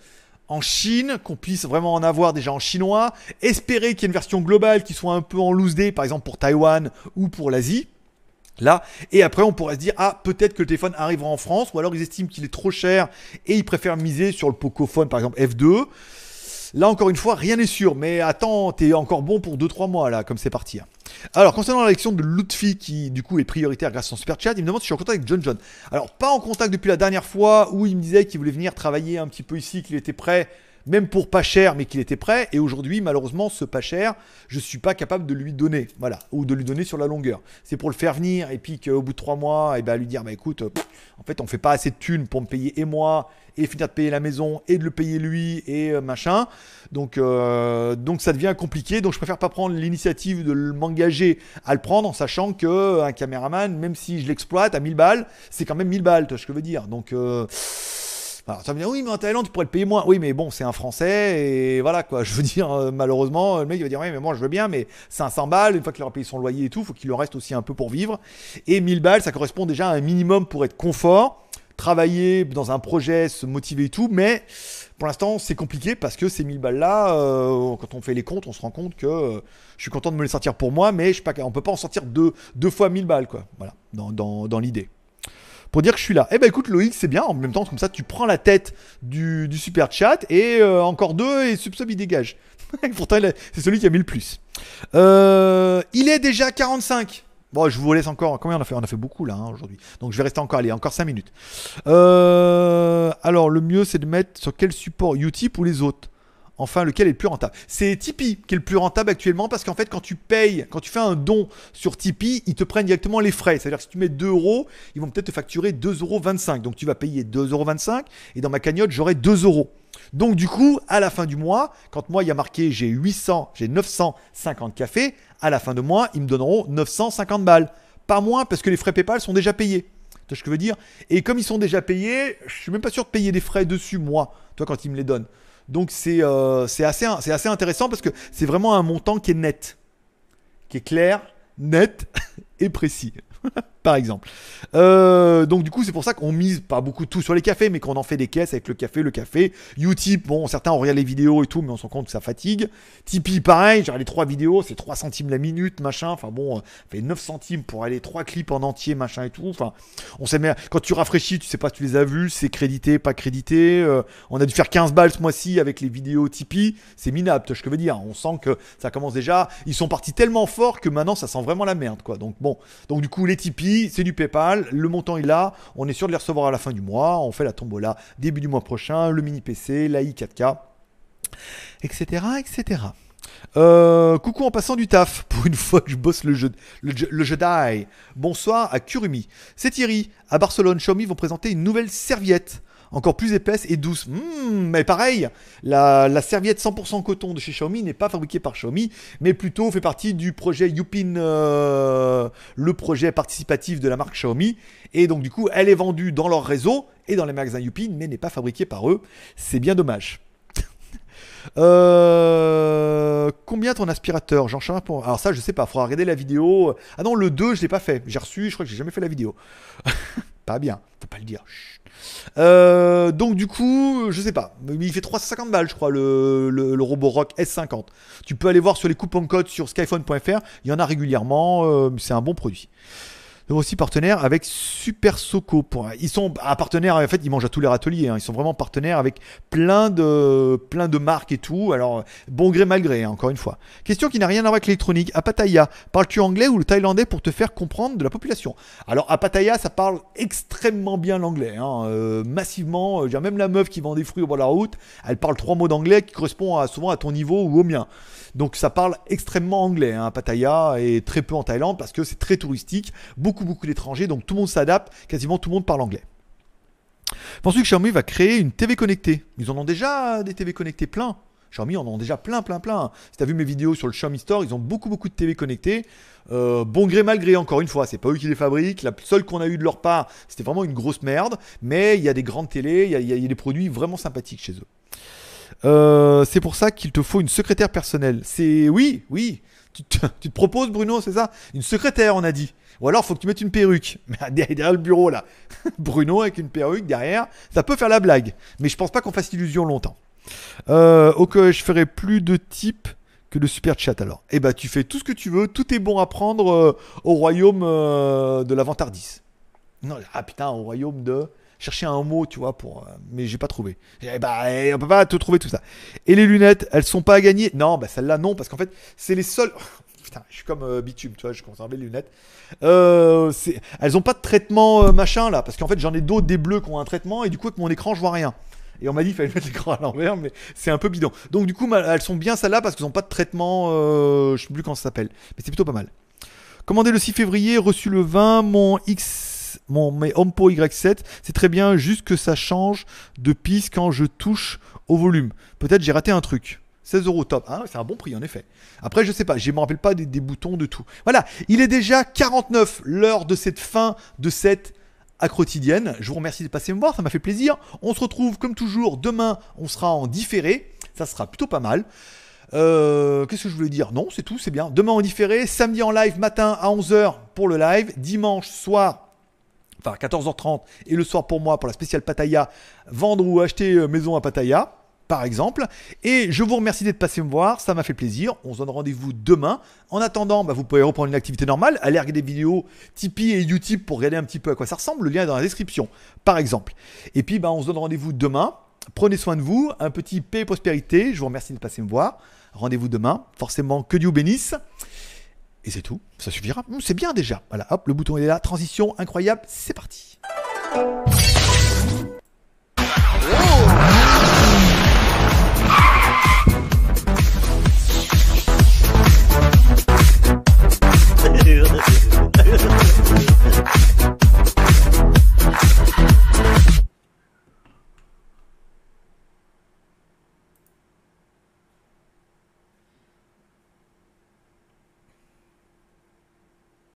en Chine, qu'on puisse vraiment en avoir déjà en chinois. Espérer qu'il y ait une version globale qui soit un peu en loose day, par exemple pour Taïwan ou pour l'Asie. Là, et après on pourrait se dire, ah, peut-être que le téléphone arrivera en France, ou alors ils estiment qu'il est trop cher et ils préfèrent miser sur le Pocophone, par exemple F2. Là, encore une fois, rien n'est sûr, mais attends, t'es encore bon pour 2-3 mois, là, comme c'est parti. hein. Alors, concernant l'élection de Lutfi, qui du coup est prioritaire grâce à son super chat, il me demande si je suis en contact avec John John. Alors, pas en contact depuis la dernière fois où il me disait qu'il voulait venir travailler un petit peu ici, qu'il était prêt, même pour pas cher, mais qu'il était prêt. Et aujourd'hui, malheureusement, ce pas cher, je suis pas capable de lui donner, voilà, ou de lui donner sur la longueur. C'est pour le faire venir et puis qu'au bout de 3 mois, et ben lui dire, bah écoute, en fait, on fait pas assez de thunes pour me payer et moi et finir de payer la maison et de le payer lui et euh, machin. Donc, euh, donc ça devient compliqué. Donc je préfère pas prendre l'initiative de m'engager à le prendre en sachant que euh, un caméraman, même si je l'exploite à 1000 balles, c'est quand même 1000 balles, tu vois ce que je veux dire. Donc euh, alors, ça me dit, oui, mais en Thaïlande, tu pourrais le payer moins. Oui, mais bon, c'est un Français, et voilà, quoi. Je veux dire, euh, malheureusement, le mec, il va dire, oui, mais moi, je veux bien, mais 500 balles, une fois qu'il aura payé son loyer et tout, faut qu'il lui reste aussi un peu pour vivre. Et 1000 balles, ça correspond déjà à un minimum pour être confort, travailler dans un projet, se motiver et tout, mais pour l'instant, c'est compliqué parce que ces 1000 balles-là, euh, quand on fait les comptes, on se rend compte que euh, je suis content de me les sortir pour moi, mais je suis pas, on peut pas en sortir deux, deux fois 1000 balles, quoi. Voilà, dans, dans, dans l'idée pour dire que je suis là. Eh ben écoute Loïc, c'est bien, en même temps comme ça tu prends la tête du, super chat et euh, encore deux et Subsub il dégage. Pourtant c'est celui qui a mis le plus. Euh, il est déjà 45. Bon, je vous laisse encore. Combien on a fait? On a fait beaucoup là hein, aujourd'hui. Donc je vais rester encore, allez, encore 5 minutes. Euh, alors le mieux c'est de mettre sur quel support? Utip ou les autres Enfin, lequel est le plus rentable? C'est Tipeee qui est le plus rentable actuellement parce qu'en fait, quand tu payes, quand tu fais un don sur Tipeee, ils te prennent directement les frais. C'est-à-dire que si tu mets 2 euros, ils vont peut-être te facturer 2,25 euros. Donc tu vas payer 2,25 euros et dans ma cagnotte, j'aurai 2 euros. Donc du coup, à la fin du mois, quand moi il y a marqué j'ai 800, j'ai 950 cafés, à la fin de mois, ils me donneront 950 balles. Pas moins parce que les frais PayPal sont déjà payés. Tu vois ce que je veux dire? Et comme ils sont déjà payés, je suis même pas sûr de payer des frais dessus moi, toi quand ils me les donnent. Donc c'est euh, assez, assez intéressant parce que c'est vraiment un montant qui est net, qui est clair, net et précis. par exemple. Euh, donc du coup, c'est pour ça qu'on mise pas beaucoup tout sur les cafés, mais qu'on en fait des caisses avec le café, le café. Utip, bon, certains on regarde les vidéos et tout, mais on se rend compte que ça fatigue. Tipeee, pareil, j'ai les trois vidéos, c'est 3 centimes la minute, machin. Enfin bon, ça fait 9 centimes pour aller trois clips en entier, machin et tout. Enfin, on sait mais quand tu rafraîchis, tu sais pas si tu les as vus, c'est crédité, pas crédité. Euh, on a dû faire 15 balles ce mois-ci avec les vidéos Tipeee, c'est minable, je veux dire. On sent que ça commence déjà. Ils sont partis tellement fort que maintenant ça sent vraiment la merde, quoi. Donc bon, donc du coup les Tipeee, c'est du PayPal, le montant est là, on est sûr de les recevoir à la fin du mois, on fait la tombola début du mois prochain, le mini PC, la i4K, etc. etc. Coucou en passant du taf, pour une fois que je bosse le jeu, le, le jeu die. Bonsoir à Kurumi. C'est Thierry. À Barcelone, Xiaomi vont présenter une nouvelle serviette encore plus épaisse et douce. Hmm, mais pareil, la, serviette 100% coton de chez Xiaomi n'est pas fabriquée par Xiaomi, mais plutôt fait partie du projet Yupin, euh, le projet participatif de la marque Xiaomi. Et donc du coup, elle est vendue dans leur réseau et dans les magasins Yupin, mais n'est pas fabriquée par eux. C'est bien dommage. Euh, combien ton aspirateur Jean pour... Alors ça, je sais pas, faudra regarder la vidéo. Ah non, le 2, je l'ai pas fait. J'ai reçu, je crois que j'ai jamais fait la vidéo. pas bien, faut pas le dire. Euh, donc du coup, je sais pas, il fait 350 balles, je crois, le, le, Roborock S50. Tu peux aller voir sur les coupons code sur skyphone.fr, il y en a régulièrement, euh, c'est un bon produit aussi partenaire avec Super Soco. Ils sont un partenaire, en fait, ils mangent à tous les râteliers. Hein. Ils sont vraiment partenaires avec plein de, plein de marques et tout. Alors, bon gré, mal gré, hein, encore une fois. Question qui n'a rien à voir avec l'électronique. À Pattaya, parles-tu anglais ou le thaïlandais pour te faire comprendre de la population? Alors, à Pattaya, ça parle extrêmement bien l'anglais. Hein. Euh, massivement. J'ai même la meuf qui vend des fruits au bord de la route. Elle parle trois mots d'anglais qui correspondent souvent à ton niveau ou au mien. Donc ça parle extrêmement anglais, hein, Pattaya, et très peu en Thaïlande parce que c'est très touristique, beaucoup beaucoup d'étrangers, donc tout le monde s'adapte, quasiment tout le monde parle anglais. Pensez que Xiaomi va créer une TV connectée? Ils en ont déjà des TV connectées plein. Xiaomi en ont déjà plein, plein, plein. Si tu as vu mes vidéos sur le Xiaomi Store, ils ont beaucoup, beaucoup de TV connectées. Euh, bon gré, mal gré, encore une fois, c'est pas eux qui les fabriquent. La seule qu'on a eu de leur part, c'était vraiment une grosse merde. Mais il y a des grandes télés, il y, a des produits vraiment sympathiques chez eux. Euh, c'est pour ça qu'il te faut une secrétaire personnelle. C'est oui, oui. Tu te, proposes, Bruno, c'est ça? Une secrétaire, on a dit. Ou alors, faut que tu mettes une perruque. derrière le bureau, là. Bruno avec une perruque derrière, ça peut faire la blague. Mais je pense pas qu'on fasse illusion longtemps. Euh, ok, je ferai plus de type que de super chat alors. Eh bah, tu fais tout ce que tu veux. Tout est bon à prendre euh, au royaume de la vantardise. Non, ah putain, au royaume de chercher un mot, tu vois, pour, euh, mais j'ai pas trouvé. Eh bah, eh, on peut pas te trouver tout ça. Et les lunettes, elles sont pas à gagner? Non, bah celle-là non, parce qu'en fait, c'est les seules. Putain, je suis comme euh, bitume, tu vois, je enlever les lunettes. Euh, elles ont pas de traitement machin là, parce qu'en fait, j'en ai d'autres des bleus qui ont un traitement, et du coup, avec mon écran, je vois rien. Et on m'a dit qu'il fallait mettre l'écran à l'envers, mais c'est un peu bidon. Donc du coup, elles sont bien celles-là parce qu'elles n'ont pas de traitement, je sais plus comment ça s'appelle. Mais c'est plutôt pas mal. Commandé le 6 février, reçu le 20, mon X mon mes HomePod Y7, c'est très bien, juste que ça change de piste quand je touche au volume. Peut-être j'ai raté un truc. 16 euros top. Ah, c'est un bon prix en effet. Après, je sais pas, je me rappelle pas des, boutons de tout. Voilà, il est déjà 49 l'heure de cette fin de cette quotidienne. Je vous remercie de passer me voir, ça m'a fait plaisir. On se retrouve comme toujours demain, on sera en différé. Ça sera plutôt pas mal. Euh, qu'est-ce que je voulais dire? Non, c'est tout, c'est bien. Demain en différé, samedi en live matin à 11h pour le live, dimanche soir enfin 14h30 et le soir pour moi pour la spéciale Pattaya, vendre ou acheter euh, maison à Pattaya par exemple. Et je vous remercie d'être passé me voir, ça m'a fait plaisir. On se donne rendez-vous demain. En attendant, bah, vous pouvez reprendre une activité normale, aller regarder des vidéos Tipeee et Utip pour regarder un petit peu à quoi ça ressemble. Le lien est dans la description, par exemple. Et puis, bah, on se donne rendez-vous demain. Prenez soin de vous, un petit paix et prospérité. Je vous remercie d'être passé me voir. Rendez-vous demain. Forcément, que Dieu vous bénisse. Et c'est tout, ça suffira. C'est bien déjà. Voilà, hop, le bouton est là, transition incroyable, c'est parti.